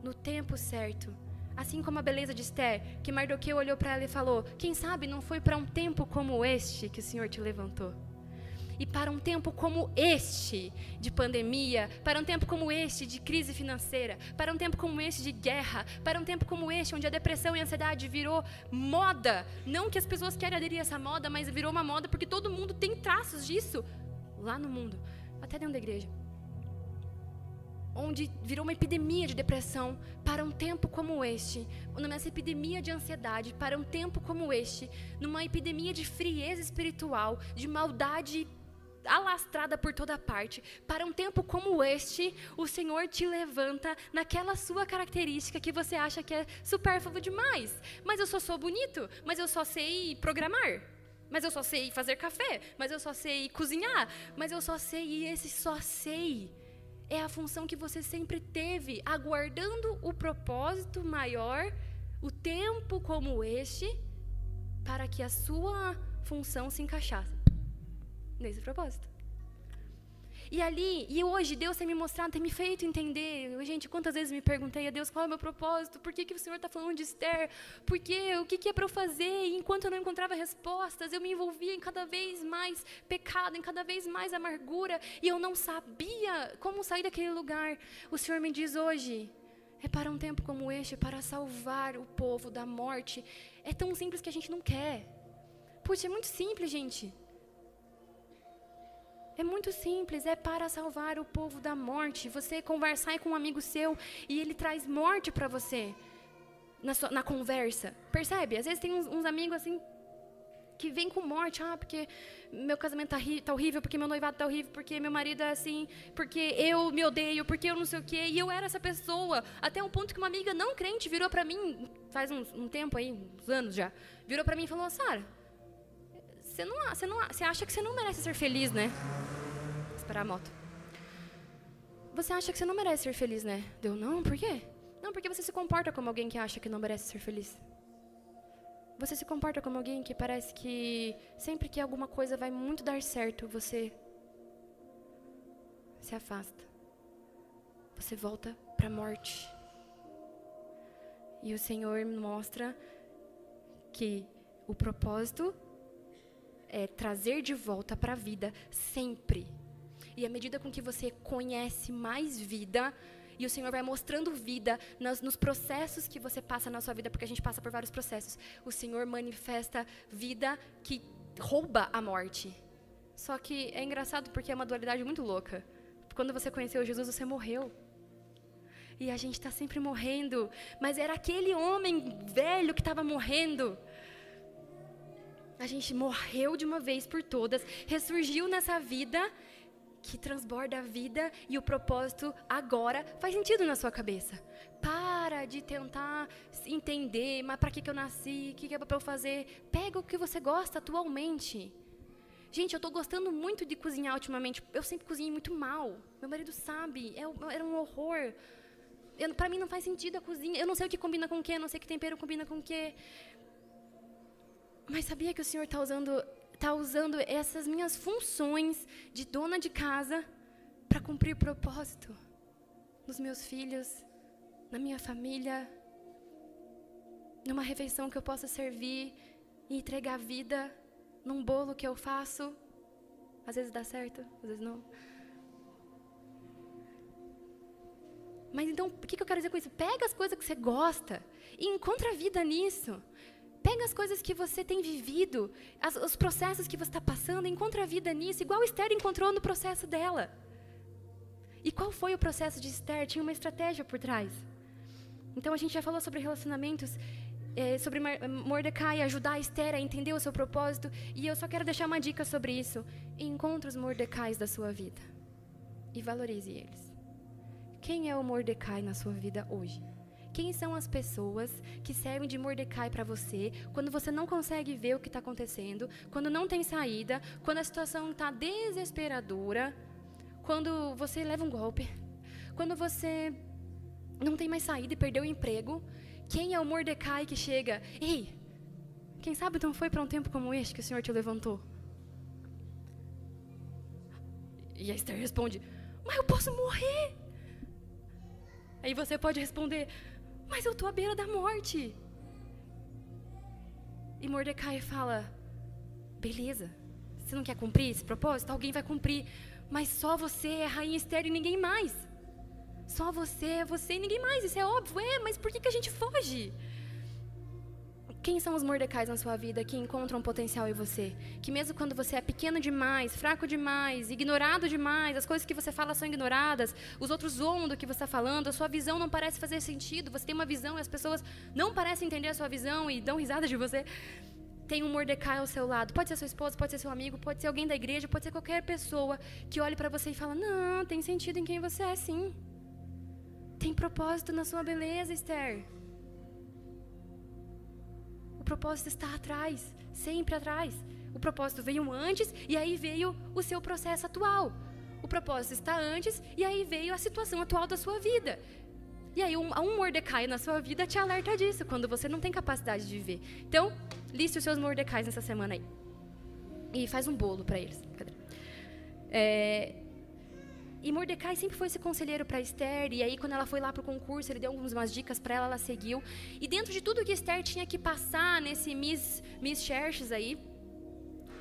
no tempo certo. Assim como a beleza de Esther, que Mardoqueu olhou para ela e falou: Quem sabe não foi para um tempo como este que o Senhor te levantou? E para um tempo como este de pandemia, para um tempo como este de crise financeira, para um tempo como este de guerra, para um tempo como este onde a depressão e a ansiedade virou moda. Não que as pessoas querem aderir a essa moda, mas virou uma moda porque todo mundo tem traços disso lá no mundo, até dentro da igreja onde virou uma epidemia de depressão para um tempo como este, nessa epidemia de ansiedade para um tempo como este, numa epidemia de frieza espiritual, de maldade alastrada por toda parte. Para um tempo como este, o Senhor te levanta naquela sua característica que você acha que é supérfluo demais. Mas eu só sou bonito, mas eu só sei programar. Mas eu só sei fazer café, mas eu só sei cozinhar, mas eu só sei e esse só sei é a função que você sempre teve, aguardando o propósito maior, o tempo como este, para que a sua função se encaixasse nesse propósito. E ali, e hoje, Deus tem me mostrado, tem me feito entender. Eu, gente, quantas vezes me perguntei a Deus qual é o meu propósito, por que, que o Senhor está falando de Esther, por que, o que, que é para eu fazer. E enquanto eu não encontrava respostas, eu me envolvia em cada vez mais pecado, em cada vez mais amargura, e eu não sabia como sair daquele lugar. O Senhor me diz hoje, é para um tempo como este, para salvar o povo da morte. É tão simples que a gente não quer. Puxa, é muito simples, gente. É muito simples, é para salvar o povo da morte. Você conversar com um amigo seu e ele traz morte para você na, sua, na, conversa. Percebe? Às vezes tem uns, uns, amigos assim que vêm com morte. Ah, porque meu casamento tá, tá, horrível, porque meu noivado tá horrível, porque meu marido é assim, porque eu me odeio, porque eu não sei o quê. E eu era essa pessoa. Até um ponto que uma amiga não crente virou para mim, faz um, um tempo aí, uns anos já, virou para mim e falou: Sara, você não, você não, você acha que você não merece ser feliz, né? Esperar a moto. Você acha que você não merece ser feliz, né? Deu, não, por quê? Não, porque você se comporta como alguém que acha que não merece ser feliz. Você se comporta como alguém que parece que sempre que alguma coisa vai muito dar certo, você se afasta. Você volta para a morte. E o Senhor mostra que o propósito é, trazer de volta para a vida sempre. E à medida com que você conhece mais vida, e o Senhor vai mostrando vida nos, nos, processos que você passa na sua vida, porque a gente passa por vários processos. O Senhor manifesta vida que rouba a morte. Só que é engraçado porque é uma dualidade muito louca. Quando você conheceu Jesus, você morreu. E a gente está sempre morrendo. Mas era aquele homem velho que estava morrendo. A gente morreu de uma vez por todas, ressurgiu nessa vida que transborda a vida e o propósito agora faz sentido na sua cabeça. Para de tentar entender, mas para que, que eu nasci, o que, que é para eu fazer. Pega o que você gosta atualmente. Gente, eu estou gostando muito de cozinhar ultimamente. Eu sempre cozinhei muito mal. Meu marido sabe, é, era um horror. Para mim não faz sentido a cozinha. Eu não sei o que combina com o que, não sei que tempero combina com o que. Mas sabia que o Senhor está usando está usando essas minhas funções de dona de casa para cumprir propósito nos meus filhos, na minha família, numa refeição que eu possa servir e entregar vida num bolo que eu faço. Às vezes dá certo, às vezes não. Mas então, o que eu quero dizer com isso? Pega as coisas que você gosta e encontra vida nisso. Pega as coisas que você tem vivido, as, os processos que você está passando, encontra a vida nisso, igual Esther encontrou no processo dela. E qual foi o processo de Esther? Tinha uma estratégia por trás. Então a gente já falou sobre relacionamentos, é, sobre Mordecai ajudar Esther a entender o seu propósito. E eu só quero deixar uma dica sobre isso. Encontre os Mordecais da sua vida e valorize eles. Quem é o Mordecai na sua vida hoje? Quem são as pessoas que servem de Mordecai para você quando você não consegue ver o que está acontecendo, quando não tem saída, quando a situação está desesperadora, quando você leva um golpe, quando você não tem mais saída e perdeu o emprego? Quem é o Mordecai que chega? Ei, quem sabe não foi para um tempo como este que o Senhor te levantou? E a Esther responde: Mas eu posso morrer. Aí você pode responder: mas eu estou à beira da morte. E Mordecai fala: Beleza, você não quer cumprir esse propósito? Alguém vai cumprir. Mas só você é rainha Esther e ninguém mais. Só você é você e ninguém mais. Isso é óbvio, é, mas por que, que a gente foge? Quem são os mordecais na sua vida que encontram potencial em você? Que mesmo quando você é pequeno demais, fraco demais, ignorado demais, as coisas que você fala são ignoradas, os outros zoam do que você está falando, a sua visão não parece fazer sentido, você tem uma visão e as pessoas não parecem entender a sua visão e dão risada de você. Tem um Mordecai ao seu lado. Pode ser sua esposa, pode ser seu amigo, pode ser alguém da igreja, pode ser qualquer pessoa que olhe para você e fala: Não, tem sentido em quem você é, sim. Tem propósito na sua beleza, Esther propósito está atrás, sempre atrás. O propósito veio antes e aí veio o seu processo atual. O propósito está antes e aí veio a situação atual da sua vida. E aí um, um Mordecai na sua vida te alerta disso, quando você não tem capacidade de viver. Então, liste os seus Mordecais nessa semana aí. E faz um bolo para eles. É, e Mordecai sempre foi esse conselheiro para Esther, e aí quando ela foi lá para o concurso, ele deu algumas dicas para ela, ela seguiu. E dentro de tudo que Esther tinha que passar nesse Miss, Miss Xerxes aí,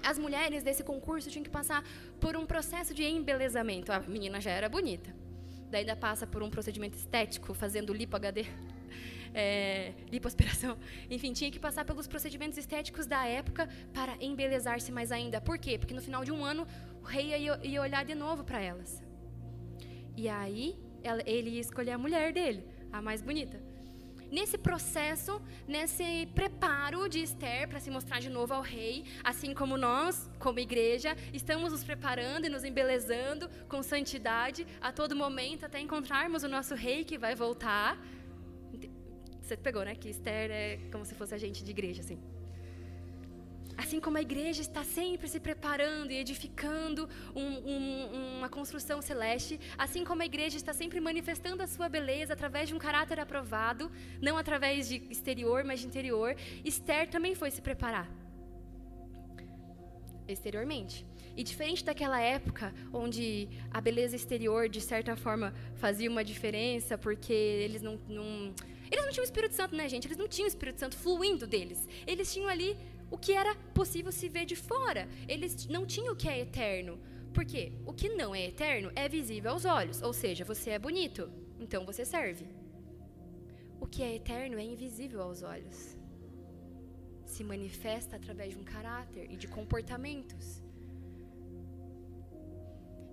as mulheres desse concurso tinham que passar por um processo de embelezamento. A menina já era bonita. Daí ainda passa por um procedimento estético, fazendo lipo HD, é, lipoaspiração. Enfim, tinha que passar pelos procedimentos estéticos da época para embelezar-se mais ainda. Por quê? Porque no final de um ano, o rei ia, ia olhar de novo para elas. E aí ele ia escolher a mulher dele, a mais bonita. Nesse processo, nesse preparo de Esther para se mostrar de novo ao rei, assim como nós, como igreja, estamos nos preparando e nos embelezando com santidade a todo momento até encontrarmos o nosso rei que vai voltar. Você pegou, né? Que Esther é como se fosse a gente de igreja, assim. Assim como a igreja está sempre se preparando e edificando um, um, uma construção celeste, assim como a igreja está sempre manifestando a sua beleza através de um caráter aprovado, não através de exterior, mas de interior, Esther também foi se preparar exteriormente. E diferente daquela época onde a beleza exterior, de certa forma, fazia uma diferença, porque eles não, não, eles não tinham o Espírito Santo, né, gente? Eles não tinham o Espírito Santo fluindo deles. Eles tinham ali o que era possível se ver de fora. Eles não tinham o que é eterno. Porque o que não é eterno é visível aos olhos, ou seja, você é bonito, então você serve. O que é eterno é invisível aos olhos. Se manifesta através de um caráter e de comportamentos.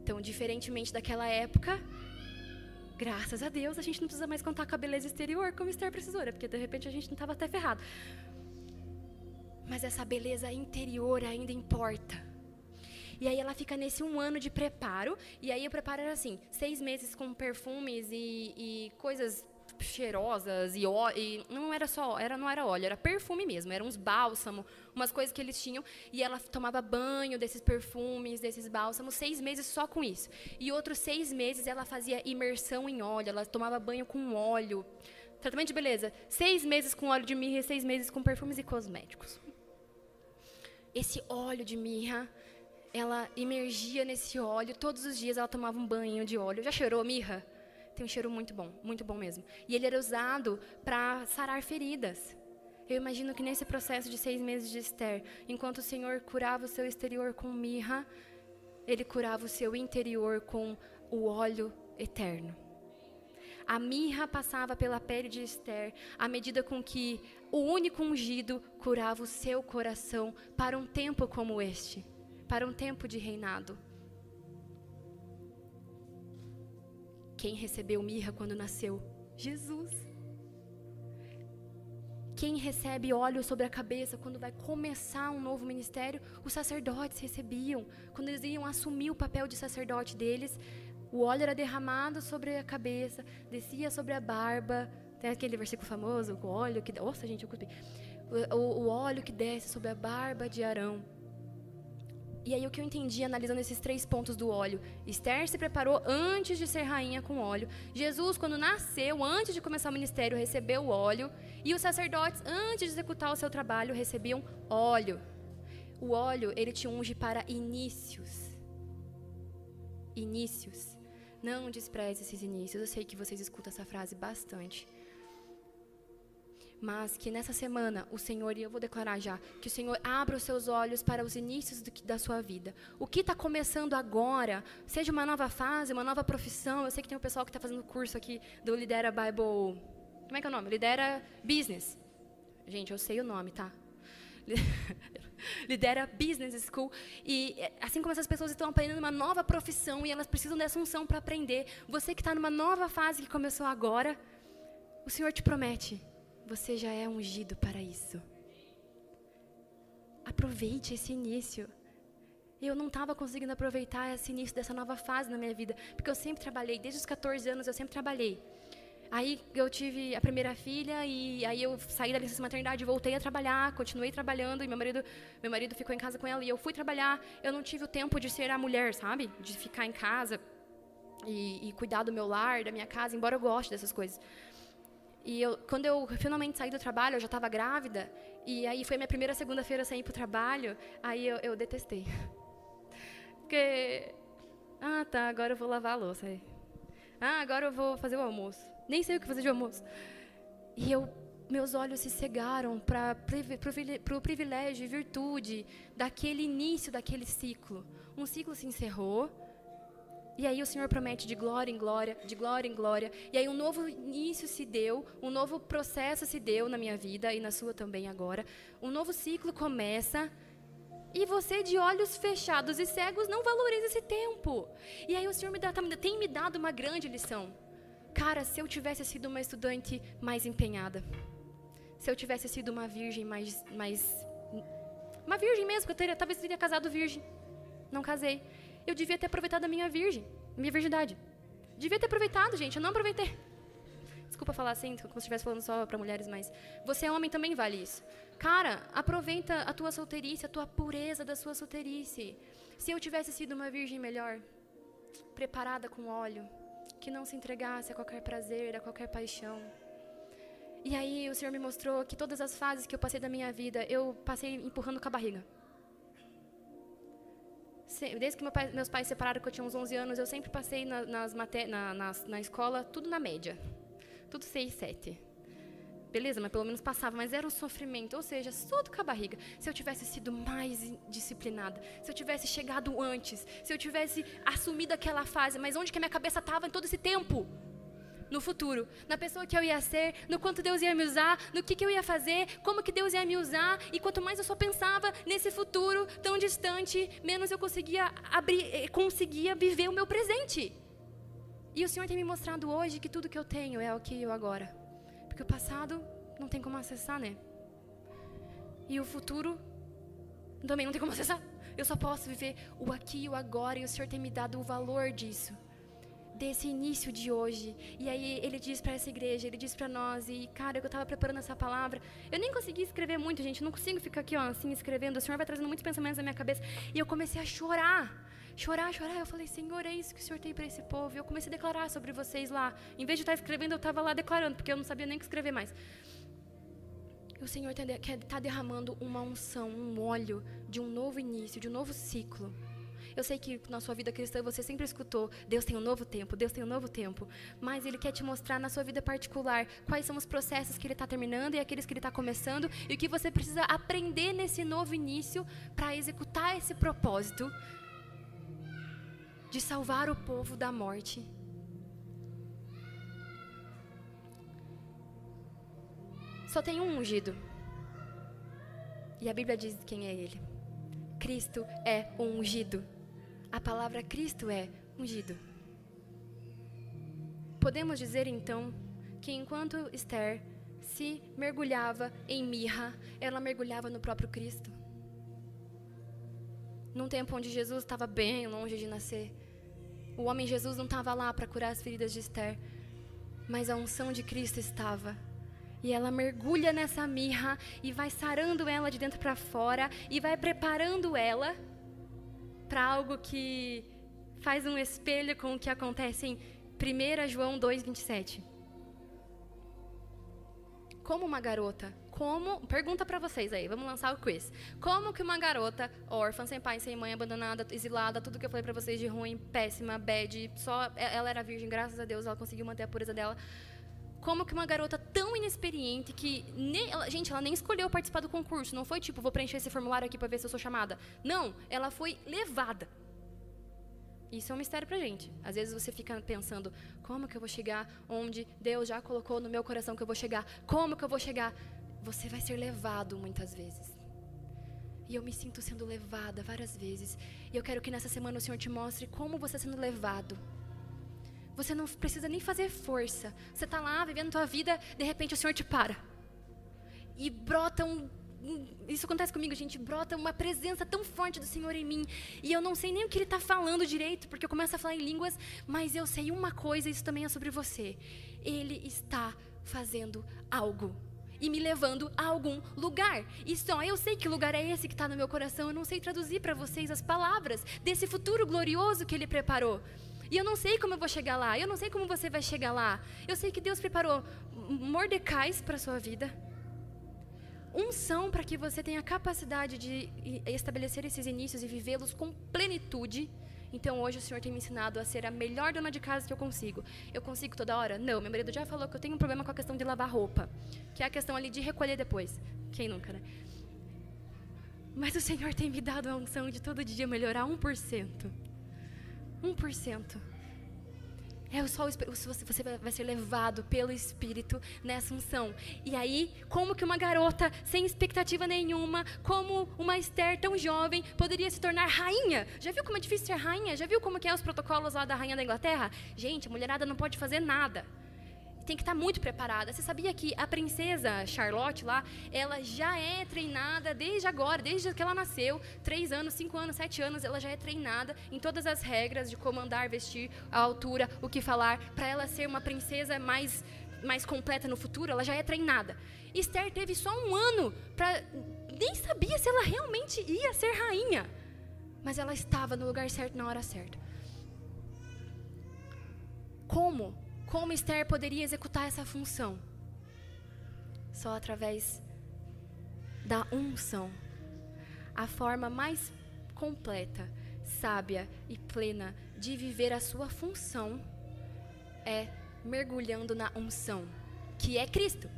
Então, diferentemente daquela época, graças a Deus, a gente não precisa mais contar com a beleza exterior como Esther precisou, né? porque de repente a gente não estava até ferrado. Mas essa beleza interior ainda importa. E aí ela fica nesse um ano de preparo. E aí o preparo era assim, seis meses com perfumes e, e coisas cheirosas e, ó, e não era só, era não era óleo, era perfume mesmo, eram uns bálsamos, umas coisas que eles tinham e ela tomava banho desses perfumes, desses bálsamos, seis meses só com isso. E outros seis meses ela fazia imersão em óleo, ela tomava banho com óleo, tratamento de beleza, seis meses com óleo de mirra e seis meses com perfumes e cosméticos. Esse óleo de mirra, ela imergia nesse óleo, todos os dias ela tomava um banho de óleo. Já cheirou mirra? tem um cheiro muito bom, muito bom mesmo. E ele era usado para sarar feridas. Eu imagino que nesse processo de seis meses de Esther, enquanto o Senhor curava o seu exterior com mirra, ele curava o seu interior com o óleo eterno. A mirra passava pela pele de Esther, à medida com que o único ungido curava o seu coração para um tempo como este, para um tempo de reinado. Quem recebeu mirra quando nasceu? Jesus. Quem recebe óleo sobre a cabeça quando vai começar um novo ministério? Os sacerdotes recebiam. Quando eles iam assumir o papel de sacerdote deles, o óleo era derramado sobre a cabeça, descia sobre a barba. Tem aquele versículo famoso, o óleo que. Nossa, gente, eu cuspi. O, o, óleo que desce sobre a barba de Arão. E aí o que eu entendi analisando esses três pontos do óleo, Esther se preparou antes de ser rainha com óleo. Jesus, quando nasceu, antes de começar o ministério, recebeu óleo, e os sacerdotes, antes de executar o seu trabalho, recebiam óleo. O óleo, ele te unge para inícios. Inícios. Não despreze esses inícios. Eu sei que vocês escutam essa frase bastante mas que nessa semana o Senhor, e eu vou declarar já, que o Senhor abra os seus olhos para os inícios do, da sua vida. O que está começando agora, seja uma nova fase, uma nova profissão. Eu sei que tem um pessoal que está fazendo curso aqui do Lidera Bible. Como é que é o nome? Lidera Business. Gente, eu sei o nome, tá? Lidera Business School. E assim como essas pessoas estão aprendendo uma nova profissão e elas precisam dessa unção para aprender, você que está numa nova fase que começou agora, o Senhor te promete você já é ungido para isso. Aproveite esse início. Eu não estava conseguindo aproveitar esse início dessa nova fase na minha vida, porque eu sempre trabalhei, desde os 14 anos eu sempre trabalhei. Aí eu tive a primeira filha e aí eu saí da licença maternidade, voltei a trabalhar, continuei trabalhando e meu marido, meu marido ficou em casa com ela e eu fui trabalhar. Eu não tive o tempo de ser a mulher, sabe? De ficar em casa e, e cuidar do meu lar, da minha casa, embora eu goste dessas coisas. E eu, quando eu finalmente saí do trabalho, eu já estava grávida. E aí foi minha primeira segunda-feira sem ir para o trabalho. Aí eu, eu detestei. Porque, ah, tá, agora eu vou lavar a louça. Ah, agora eu vou fazer o almoço. Nem sei o que fazer de almoço. E eu, meus olhos se cegaram para o privilégio e virtude daquele início daquele ciclo. Um ciclo se encerrou e aí o Senhor promete de glória em glória, de glória em glória. E aí um novo início se deu, um novo processo se deu na minha vida e na sua também agora. Um novo ciclo começa. E você, de olhos fechados e cegos, não valoriza esse tempo. E aí o Senhor me dá, tá, tem me dado uma grande lição. Cara, se eu tivesse sido uma estudante mais empenhada, se eu tivesse sido uma virgem mais. mais uma virgem mesmo, que eu teria, talvez teria casado virgem. Não casei. Eu devia ter aproveitado a minha virgem, minha virgindade. Devia ter aproveitado, gente. Eu não aproveitei. Desculpa falar assim, como se estivesse falando só para mulheres, mas você é homem também vale isso. Cara, aproveita a tua solteirice, a tua pureza da sua solteirice. Se eu tivesse sido uma virgem melhor, preparada com óleo, que não se entregasse a qualquer prazer, a qualquer paixão. E aí o Senhor me mostrou que todas as fases que eu passei da minha vida, eu passei empurrando com a barriga desde que meu pai, meus pais se separaram, que eu tinha uns 11 anos, eu sempre passei na, nas, na, na, na escola tudo na média. Tudo 6, 7. beleza, mas pelo menos passava, mas era um sofrimento, ou seja, tudo com a barriga. Se eu tivesse sido mais disciplinada, se eu tivesse chegado antes, se eu tivesse assumido aquela fase, mas onde que a minha cabeça estava em todo esse tempo? No futuro, na pessoa que eu ia ser, no quanto Deus ia me usar, no que, que eu ia fazer, como que Deus ia me usar, e quanto mais eu só pensava nesse futuro tão distante, menos eu conseguia abrir, eh, conseguia viver o meu presente. E o Senhor tem me mostrado hoje que tudo que eu tenho é o que eu agora. Porque o passado não tem como acessar, né? E o futuro também não tem como acessar. Eu só posso viver o aqui e o agora, e o Senhor tem me dado o valor disso desse início de hoje. E aí ele diz para essa igreja, ele diz para nós, e cara, eu estava preparando essa palavra, eu nem consegui escrever muito, gente, não consigo ficar aqui, ó, assim, escrevendo. O Senhor vai trazendo muitos pensamentos na minha cabeça, e eu comecei a chorar. Chorar, chorar. Eu falei, Senhor, é isso que o Senhor tem para esse povo. E eu comecei a declarar sobre vocês lá. Em vez de estar escrevendo, eu estava lá declarando, porque eu não sabia nem o que escrever mais. O Senhor está derramando uma unção, um óleo de um novo início, de um novo ciclo. Eu sei que na sua vida cristã você sempre escutou: Deus tem um novo tempo, Deus tem um novo tempo. Mas Ele quer te mostrar na sua vida particular quais são os processos que Ele está terminando e aqueles que Ele está começando e o que você precisa aprender nesse novo início para executar esse propósito de salvar o povo da morte. Só tem um ungido. E a Bíblia diz quem é ele. Cristo é o ungido. A palavra Cristo é ungido. Podemos dizer então que enquanto Esther se mergulhava em mirra, ela mergulhava no próprio Cristo. Num tempo onde Jesus estava bem longe de nascer, o homem Jesus não estava lá para curar as feridas de Esther, mas a unção de Cristo estava. E ela mergulha nessa mirra e vai sarando ela de dentro para fora e vai preparando ela para algo que faz um espelho com o que acontece em 1 João 2:27. Como uma garota, como, pergunta para vocês aí, vamos lançar o quiz. Como que uma garota órfã, sem pai, sem mãe, abandonada, exilada, tudo que eu falei para vocês de ruim, péssima, bad, só ela era virgem, graças a Deus, ela conseguiu manter a pureza dela. Como que uma garota tão inexperiente que nem, ela, gente, ela nem escolheu participar do concurso, não foi tipo, vou preencher esse formulário aqui para ver se eu sou chamada. Não, ela foi levada. Isso é um mistério pra gente. Às vezes você fica pensando, como que eu vou chegar onde Deus já colocou no meu coração que eu vou chegar? Como que eu vou chegar? Você vai ser levado muitas vezes. E eu me sinto sendo levada várias vezes. E eu quero que nessa semana o Senhor te mostre como você está sendo levado você não precisa nem fazer força. Você está lá vivendo a tua vida, de repente o Senhor te para. E brota um. Isso acontece comigo, gente. Brota uma presença tão forte do Senhor em mim. E eu não sei nem o que Ele está falando direito, porque eu começo a falar em línguas, mas eu sei uma coisa, isso também é sobre você. Ele está fazendo algo e me levando a algum lugar. E só eu sei que lugar é esse que está no meu coração. Eu não sei traduzir para vocês as palavras desse futuro glorioso que Ele preparou. E eu não sei como eu vou chegar lá. Eu não sei como você vai chegar lá. Eu sei que Deus preparou mordecais para a sua vida. Unção para que você tenha a capacidade de estabelecer esses inícios e vivê-los com plenitude. Então hoje o Senhor tem me ensinado a ser a melhor dona de casa que eu consigo. Eu consigo toda hora? Não, meu marido já falou que eu tenho um problema com a questão de lavar roupa, que é a questão ali de recolher depois. Quem nunca, né? Mas o Senhor tem me dado a unção de todo dia melhorar 1%. 1%. É só você vai ser levado pelo Espírito nessa unção. E aí, como que uma garota sem expectativa nenhuma, como uma Esther tão jovem, poderia se tornar rainha? Já viu como é difícil ser rainha? Já viu como que é os protocolos lá da rainha da Inglaterra? Gente, a mulherada não pode fazer nada tem que estar muito preparada. Você sabia que a princesa Charlotte lá, ela já é treinada desde agora, desde que ela nasceu, três anos, cinco anos, sete anos, ela já é treinada em todas as regras de como andar, vestir, a altura, o que falar, para ela ser uma princesa mais mais completa no futuro, ela já é treinada. Esther teve só um ano para nem sabia se ela realmente ia ser rainha, mas ela estava no lugar certo na hora certa. Como como Esther poderia executar essa função? Só através da unção. A forma mais completa, sábia e plena de viver a sua função é mergulhando na unção, que é Cristo.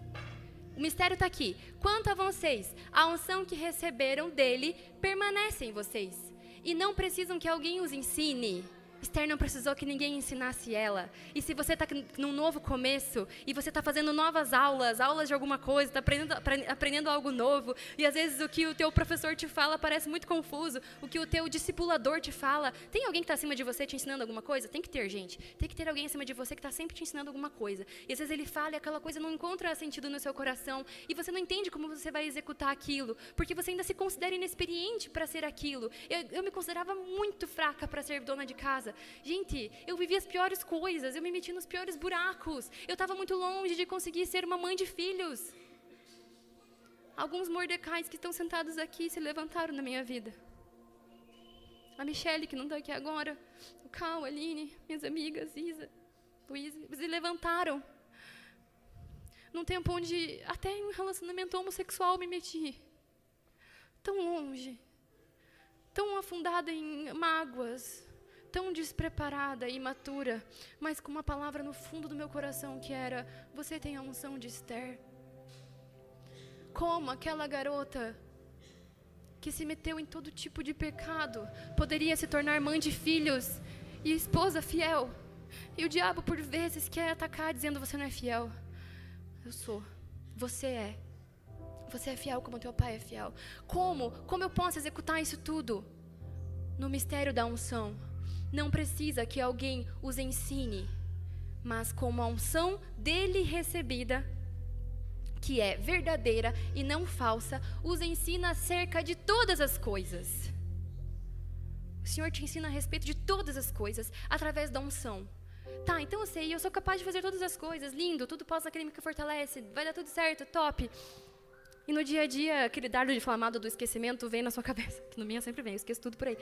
O mistério está aqui. Quanto a vocês, a unção que receberam dele permanece em vocês. E não precisam que alguém os ensine. Esther não precisou que ninguém ensinasse ela. E se você está num novo começo e você está fazendo novas aulas, aulas de alguma coisa, está aprendendo, aprendendo algo novo, e às vezes o que o teu professor te fala parece muito confuso, o que o teu discipulador te fala, tem alguém que está acima de você te ensinando alguma coisa? Tem que ter, gente. Tem que ter alguém acima de você que está sempre te ensinando alguma coisa. E às vezes ele fala e aquela coisa não encontra sentido no seu coração e você não entende como você vai executar aquilo, porque você ainda se considera inexperiente para ser aquilo. Eu, eu me considerava muito fraca para ser dona de casa casa. Gente, eu vivi as piores coisas, eu me meti nos piores buracos. Eu estava muito longe de conseguir ser uma mãe de filhos. Alguns mordecais que estão sentados aqui se levantaram na minha vida. A Michelle, que não está aqui agora, o Cal, a Aline, minhas amigas, Isa, Luísa, se levantaram. Num tempo onde até em um relacionamento homossexual me meti. Tão longe. Tão afundada em mágoas, tão despreparada e imatura, mas com uma palavra no fundo do meu coração que era: Você tem a unção de Esther. Como aquela garota que se meteu em todo tipo de pecado poderia se tornar mãe de filhos e esposa fiel. E o diabo, por vezes, quer atacar dizendo: Você não é fiel. Eu sou. Você é. Você é fiel como teu pai é fiel. Como? Como eu posso executar isso tudo? No mistério da unção não precisa que alguém os ensine, mas com a unção dele recebida, que é verdadeira e não falsa, os ensina acerca de todas as coisas. O Senhor te ensina a respeito de todas as coisas através da unção. Tá, então eu sei, eu sou capaz de fazer todas as coisas, lindo, tudo pós-acadêmico que fortalece, vai dar tudo certo, top. E no dia a dia, aquele dardo inflamado do esquecimento vem na sua cabeça, que no minha sempre vem, eu esqueço tudo por aí.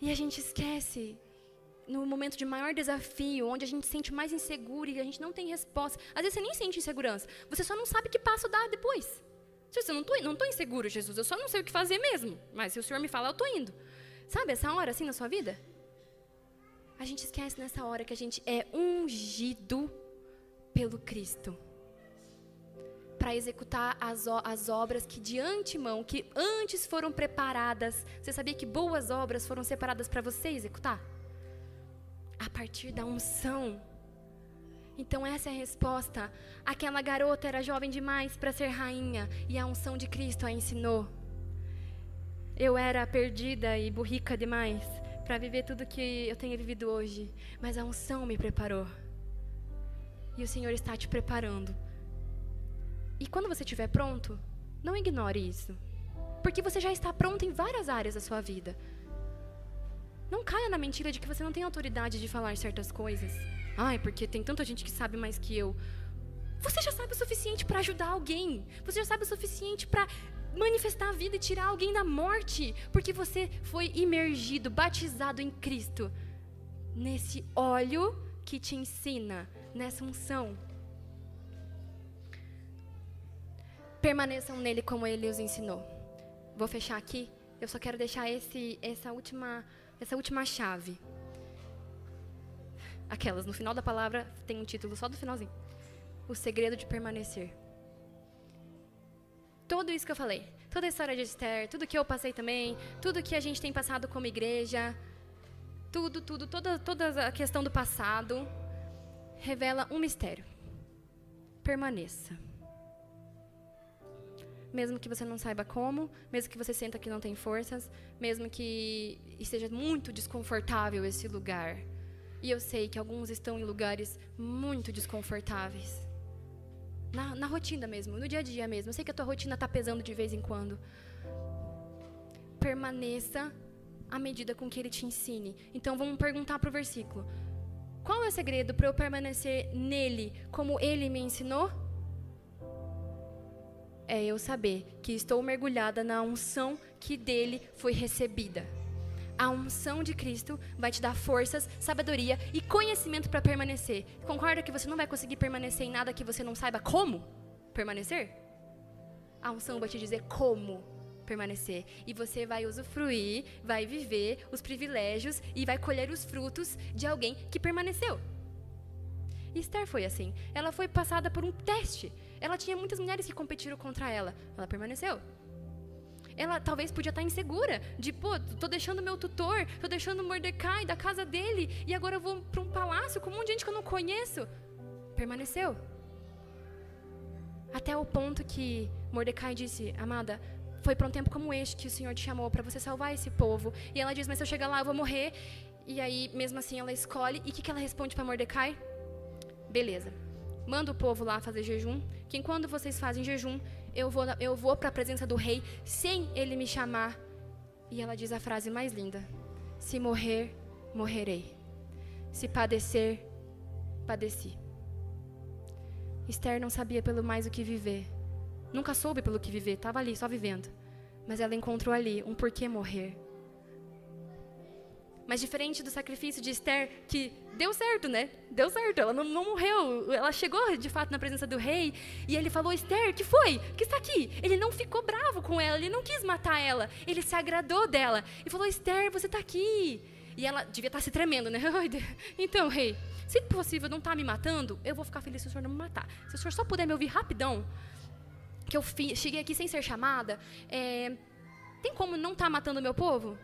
E a gente esquece no momento de maior desafio, onde a gente se sente mais inseguro e a gente não tem resposta. Às vezes você nem sente insegurança, você só não sabe que passo dar depois. Você não estou não tô inseguro, Jesus, eu só não sei o que fazer mesmo. Mas se o Senhor me fala, eu estou indo. Sabe essa hora assim na sua vida? A gente esquece nessa hora que a gente é ungido pelo Cristo para executar as, as obras que de antemão, que antes foram preparadas. Você sabia que boas obras foram separadas para você executar? A partir da unção. Então essa é a resposta. Aquela garota era jovem demais para ser rainha e a unção de Cristo a ensinou. Eu era perdida e burrica demais para viver tudo que eu tenho vivido hoje, mas a unção me preparou. E o Senhor está te preparando e quando você estiver pronto, não ignore isso. Porque você já está pronto em várias áreas da sua vida. Não caia na mentira de que você não tem autoridade de falar certas coisas. Ai, porque tem tanta gente que sabe mais que eu. Você já sabe o suficiente para ajudar alguém. Você já sabe o suficiente para manifestar a vida e tirar alguém da morte. Porque você foi imergido, batizado em Cristo. Nesse óleo que te ensina, nessa unção. Permaneçam nele como ele os ensinou. Vou fechar aqui. Eu só quero deixar esse, essa, última, essa última chave. Aquelas, no final da palavra tem um título só do finalzinho. O segredo de permanecer. Tudo isso que eu falei, toda a história de Esther, tudo que eu passei também, tudo que a gente tem passado como igreja, tudo, tudo, toda, toda a questão do passado, revela um mistério. Permaneça mesmo que você não saiba como, mesmo que você sinta que não tem forças, mesmo que esteja muito desconfortável esse lugar. E eu sei que alguns estão em lugares muito desconfortáveis. Na, na rotina mesmo, no dia a dia mesmo. Eu sei que a tua rotina está pesando de vez em quando. Permaneça à medida com que ele te ensine. Então vamos perguntar para o versículo. Qual é o segredo para eu permanecer nele como ele me ensinou? É eu saber que estou mergulhada na unção que dele foi recebida. A unção de Cristo vai te dar forças, sabedoria e conhecimento para permanecer. Concorda que você não vai conseguir permanecer em nada que você não saiba como permanecer? A unção vai te dizer como permanecer. E você vai usufruir, vai viver os privilégios e vai colher os frutos de alguém que permaneceu. Esther foi assim. Ela foi passada por um teste. Ela tinha muitas mulheres que competiram contra ela. Ela permaneceu. Ela talvez podia estar insegura, de, pô, tô deixando meu tutor, tô deixando Mordecai da casa dele, e agora eu vou para um palácio com um monte de gente que eu não conheço. Permaneceu. Até o ponto que Mordecai disse, amada, foi para um tempo como este que o Senhor te chamou para você salvar esse povo. E ela diz, mas se eu chegar lá eu vou morrer. E aí, mesmo assim, ela escolhe. E o que, que ela responde para Mordecai? Beleza. Manda o povo lá fazer jejum. Que enquanto vocês fazem jejum, eu vou, eu vou para a presença do rei sem ele me chamar. E ela diz a frase mais linda: Se morrer, morrerei. Se padecer, padeci. Esther não sabia pelo mais o que viver. Nunca soube pelo que viver, estava ali, só vivendo. Mas ela encontrou ali um porquê morrer. Mas diferente do sacrifício de Esther, que deu certo, né? Deu certo, ela não, não, morreu. Ela chegou de fato na presença do rei e ele falou: Esther, que foi? Que está aqui? Ele não ficou bravo com ela, ele não quis matar ela. Ele se agradou dela e falou: Esther, você está aqui. E ela devia estar tá se tremendo, né? então, rei, se possível não está me matando, eu vou ficar feliz se o senhor não me matar. Se o senhor só puder me ouvir rapidão, que eu cheguei aqui sem ser chamada, é, tem como não estar tá matando o meu povo?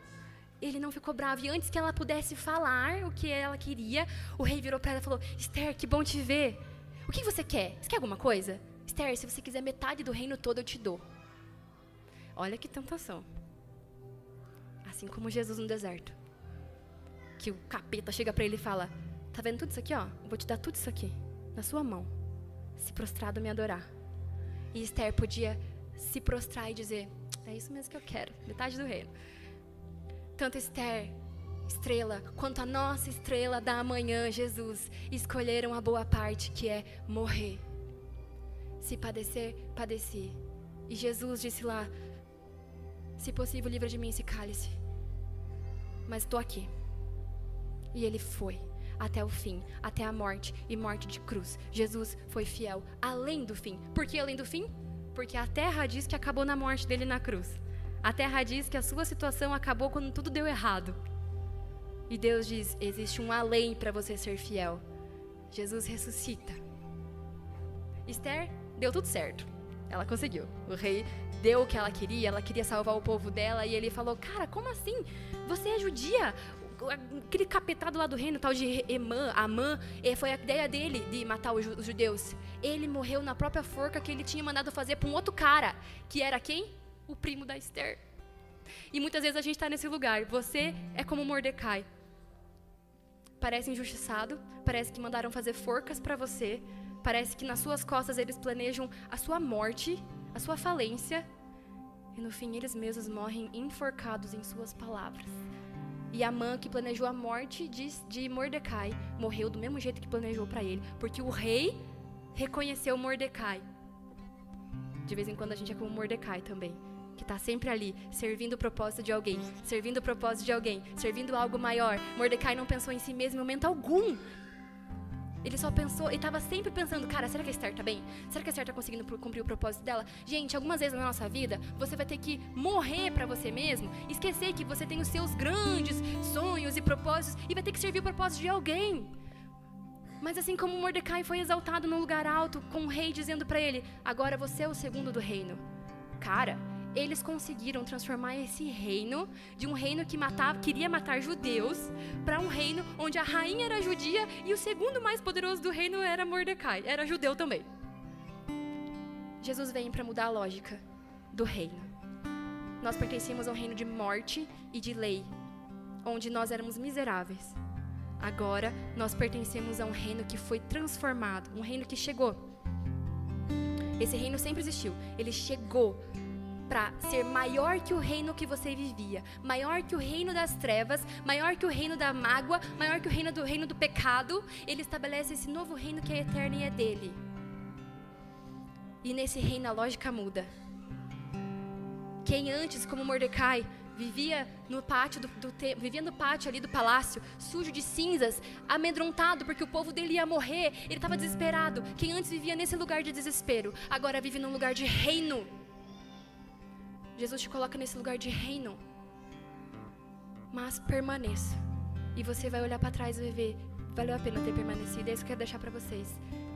Ele não ficou bravo. E antes que ela pudesse falar o que ela queria, o rei virou para ela e falou: Esther, que bom te ver. O que você quer? Você quer alguma coisa? Esther, se você quiser metade do reino todo, eu te dou. Olha que tentação. Assim como Jesus no deserto. Que o capeta chega para ele e fala: Tá vendo tudo isso aqui, ó? Vou te dar tudo isso aqui, na sua mão. Se prostrado me adorar. E Esther podia se prostrar e dizer: É isso mesmo que eu quero, metade do reino tanto Esther, estrela, quanto a nossa estrela da manhã, Jesus, escolheram a boa parte que é morrer. Se padecer, padeci. E Jesus disse lá: Se possível, livra de mim esse cálice. Mas estou aqui. E ele foi até o fim, até a morte e morte de cruz. Jesus foi fiel além do fim. Por que além do fim? Porque a terra diz que acabou na morte dele na cruz. A terra diz que a sua situação acabou quando tudo deu errado. E Deus diz: existe um além para você ser fiel. Jesus ressuscita. Esther deu tudo certo. Ela conseguiu. O rei deu o que ela queria, ela queria salvar o povo dela, e ele falou: Cara, como assim? Você é judia? Aquele capetado lá do reino, tal de Emã, Amã, eh, foi a ideia dele de matar os judeus. Ele morreu na própria forca que ele tinha mandado fazer para um outro cara, que era quem? O primo da Esther. E muitas vezes a gente está nesse lugar. Você é como Mordecai. Parece injustiçado, parece que mandaram fazer forcas para você, parece que nas suas costas eles planejam a sua morte, a sua falência, e no fim eles mesmos morrem enforcados em suas palavras. E a mãe que planejou a morte de, de Mordecai morreu do mesmo jeito que planejou para ele, porque o rei reconheceu Mordecai. De vez em quando a gente é como Mordecai também que está sempre ali, servindo o propósito de alguém, servindo o propósito de alguém, servindo algo maior. Mordecai não pensou em si mesmo em momento algum. Ele só pensou, ele estava sempre pensando, cara, será que a Esther está bem? Será que a Esther está conseguindo cumprir o propósito dela? Gente, algumas vezes na nossa vida, você vai ter que morrer para você mesmo, esquecer que você tem os seus grandes sonhos e propósitos e vai ter que servir o propósito de alguém. Mas assim como Mordecai foi exaltado no lugar alto, com o rei dizendo para ele: agora você é o segundo do reino. Cara, eles conseguiram transformar esse reino de um reino que matava, queria matar judeus para um reino onde a rainha era judia e o segundo mais poderoso do reino era Mordecai, era judeu também. Jesus vem para mudar a lógica do reino. Nós pertencíamos a um reino de morte e de lei, onde nós éramos miseráveis. Agora nós pertencemos a um reino que foi transformado, um reino que chegou. Esse reino sempre existiu, ele chegou para ser maior que o reino que você vivia, maior que o reino das trevas, maior que o reino da mágoa, maior que o reino do reino do pecado, ele estabelece esse novo reino que é eterno e é dele. E nesse reino a lógica muda. Quem antes, como Mordecai, vivia no pátio do, do vivia no pátio ali do palácio, sujo de cinzas, amedrontado porque o povo dele ia morrer, ele estava desesperado. Quem antes vivia nesse lugar de desespero, agora vive num lugar de reino Jesus te coloca nesse lugar de reino. Mas permaneça. E você vai olhar para trás e ver, valeu a pena ter permanecido. É isso que eu quero deixar para vocês.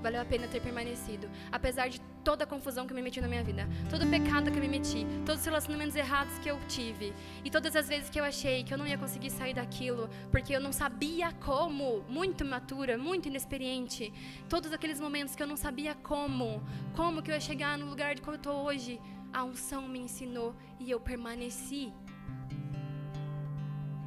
valeu a pena ter permanecido. Apesar de toda a confusão que eu me meti na minha vida, todo o pecado que eu me meti, todos os relacionamentos errados que eu tive, e todas as vezes que eu achei que eu não ia conseguir sair daquilo, porque eu não sabia como, muito matura, muito inexperiente, todos aqueles momentos que eu não sabia como, como que eu ia chegar no lugar de que eu estou hoje, a unção me ensinou e eu permaneci.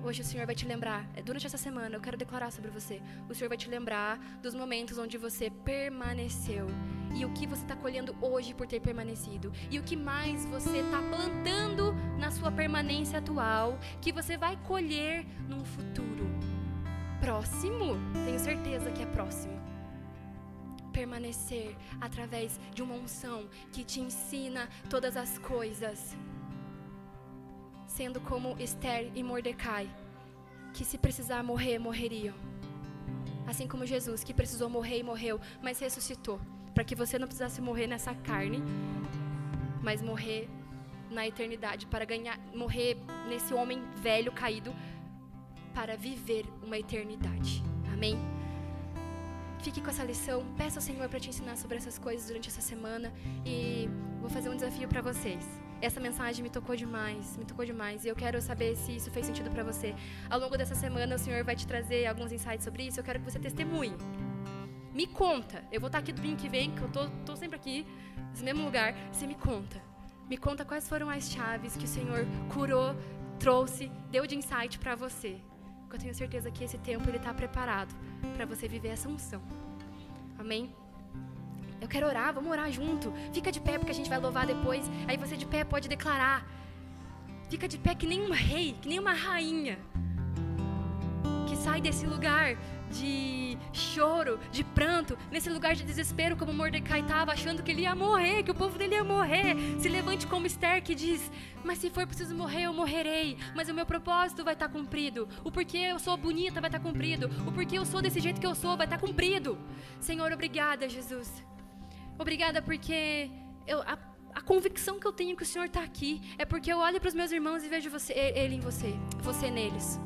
Hoje o Senhor vai te lembrar, é, durante essa semana, eu quero declarar sobre você. O Senhor vai te lembrar dos momentos onde você permaneceu. E o que você está colhendo hoje por ter permanecido. E o que mais você está plantando na sua permanência atual, que você vai colher num futuro próximo. Tenho certeza que é próximo. Permanecer através de uma unção que te ensina todas as coisas sendo como Esther e Mordecai, que se precisar morrer, morreriam. Assim como Jesus, que precisou morrer e morreu, mas ressuscitou, para que você não precisasse morrer nessa carne, mas morrer na eternidade, para ganhar, morrer nesse homem velho caído, para viver uma eternidade. Amém? Fique com essa lição, peça ao Senhor para te ensinar sobre essas coisas durante essa semana e vou fazer um desafio para vocês essa mensagem me tocou demais, me tocou demais. E eu quero saber se isso fez sentido para você. Ao longo dessa semana, o Senhor vai te trazer alguns insights sobre isso. Eu quero que você testemunhe. Me conta. Eu vou estar aqui domingo que vem, que eu tô, tô sempre aqui, nesse mesmo lugar. Você me conta. Me conta quais foram as chaves que o Senhor curou, trouxe, deu de insight para você. Porque eu tenho certeza que esse tempo ele está preparado para você viver essa unção. Amém? Eu quero orar, vamos orar junto. Fica de pé porque a gente vai louvar depois. Aí você de pé pode declarar. Fica de pé que nem um rei, que nem uma rainha. Que sai desse lugar de choro, de pranto, nesse lugar de desespero, como Mordecai estava, achando que ele ia morrer, que o povo dele ia morrer. Se levante como Esther que diz: Mas se for preciso morrer, eu morrerei. Mas o meu propósito vai estar cumprido. O porquê eu sou bonita vai estar cumprido. O porquê eu sou desse jeito que eu sou vai estar cumprido. Senhor, obrigada, Jesus. Obrigada porque eu, a, a, convicção que eu tenho que o Senhor está aqui é porque eu olho para os meus irmãos e vejo você, Ele em você, você neles.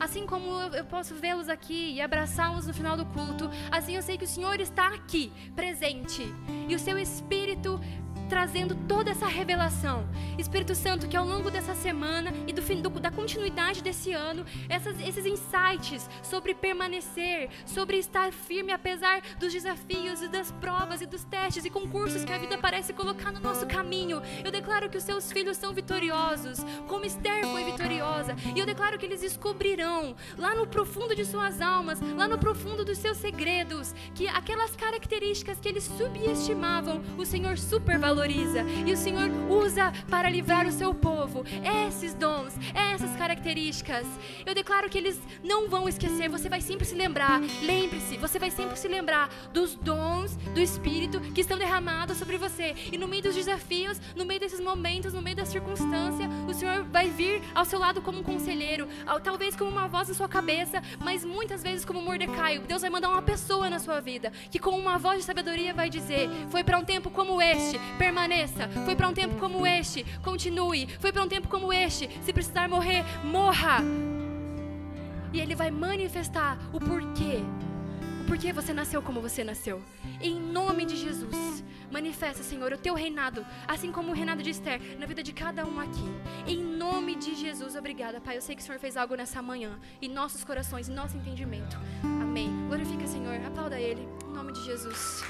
Assim como eu posso vê-los aqui e abraçá-los no final do culto, assim eu sei que o Senhor está aqui, presente. E o seu Espírito trazendo toda essa revelação. Espírito Santo, que ao longo dessa semana e do, fim, do da continuidade desse ano, essas, esses insights sobre permanecer, sobre estar firme apesar dos desafios e das provas e dos testes e concursos que a vida parece colocar no nosso caminho. Eu declaro que os seus filhos são vitoriosos, como Esther foi vitoriosa, e eu declaro que eles descobrirão lá no profundo de suas almas, lá no profundo dos seus segredos, que aquelas características que eles subestimavam, o Senhor supervaloriza valoriza e o Senhor usa para livrar o seu povo. Esses dons, essas características. Eu declaro que eles não vão esquecer, você vai sempre se lembrar. Lembre-se, você vai sempre se lembrar dos dons do Espírito que estão derramados sobre você. E no meio dos desafios, no meio desses momentos, no meio da circunstância, o Senhor vai vir ao seu lado como um conselheiro, talvez como uma voz na sua cabeça, mas muitas vezes como Mordecai. Deus vai mandar uma pessoa na sua vida que com uma voz de sabedoria vai dizer: "Foi para um tempo como este, permaneça. Foi para um tempo como este, continue. Foi para um tempo como este, se precisar morrer, morra. E ele vai manifestar o porquê. O porquê você nasceu como você nasceu. Em nome de Jesus, manifesta, Senhor, o teu reinado, assim como o reinado de Esther, na vida de cada um aqui. Em nome de Jesus, obrigada, Pai. Eu sei que o Senhor fez algo nessa manhã, em nossos corações, em nosso entendimento. Amém. Glorifica, Senhor. Aplauda Ele, em nome de Jesus.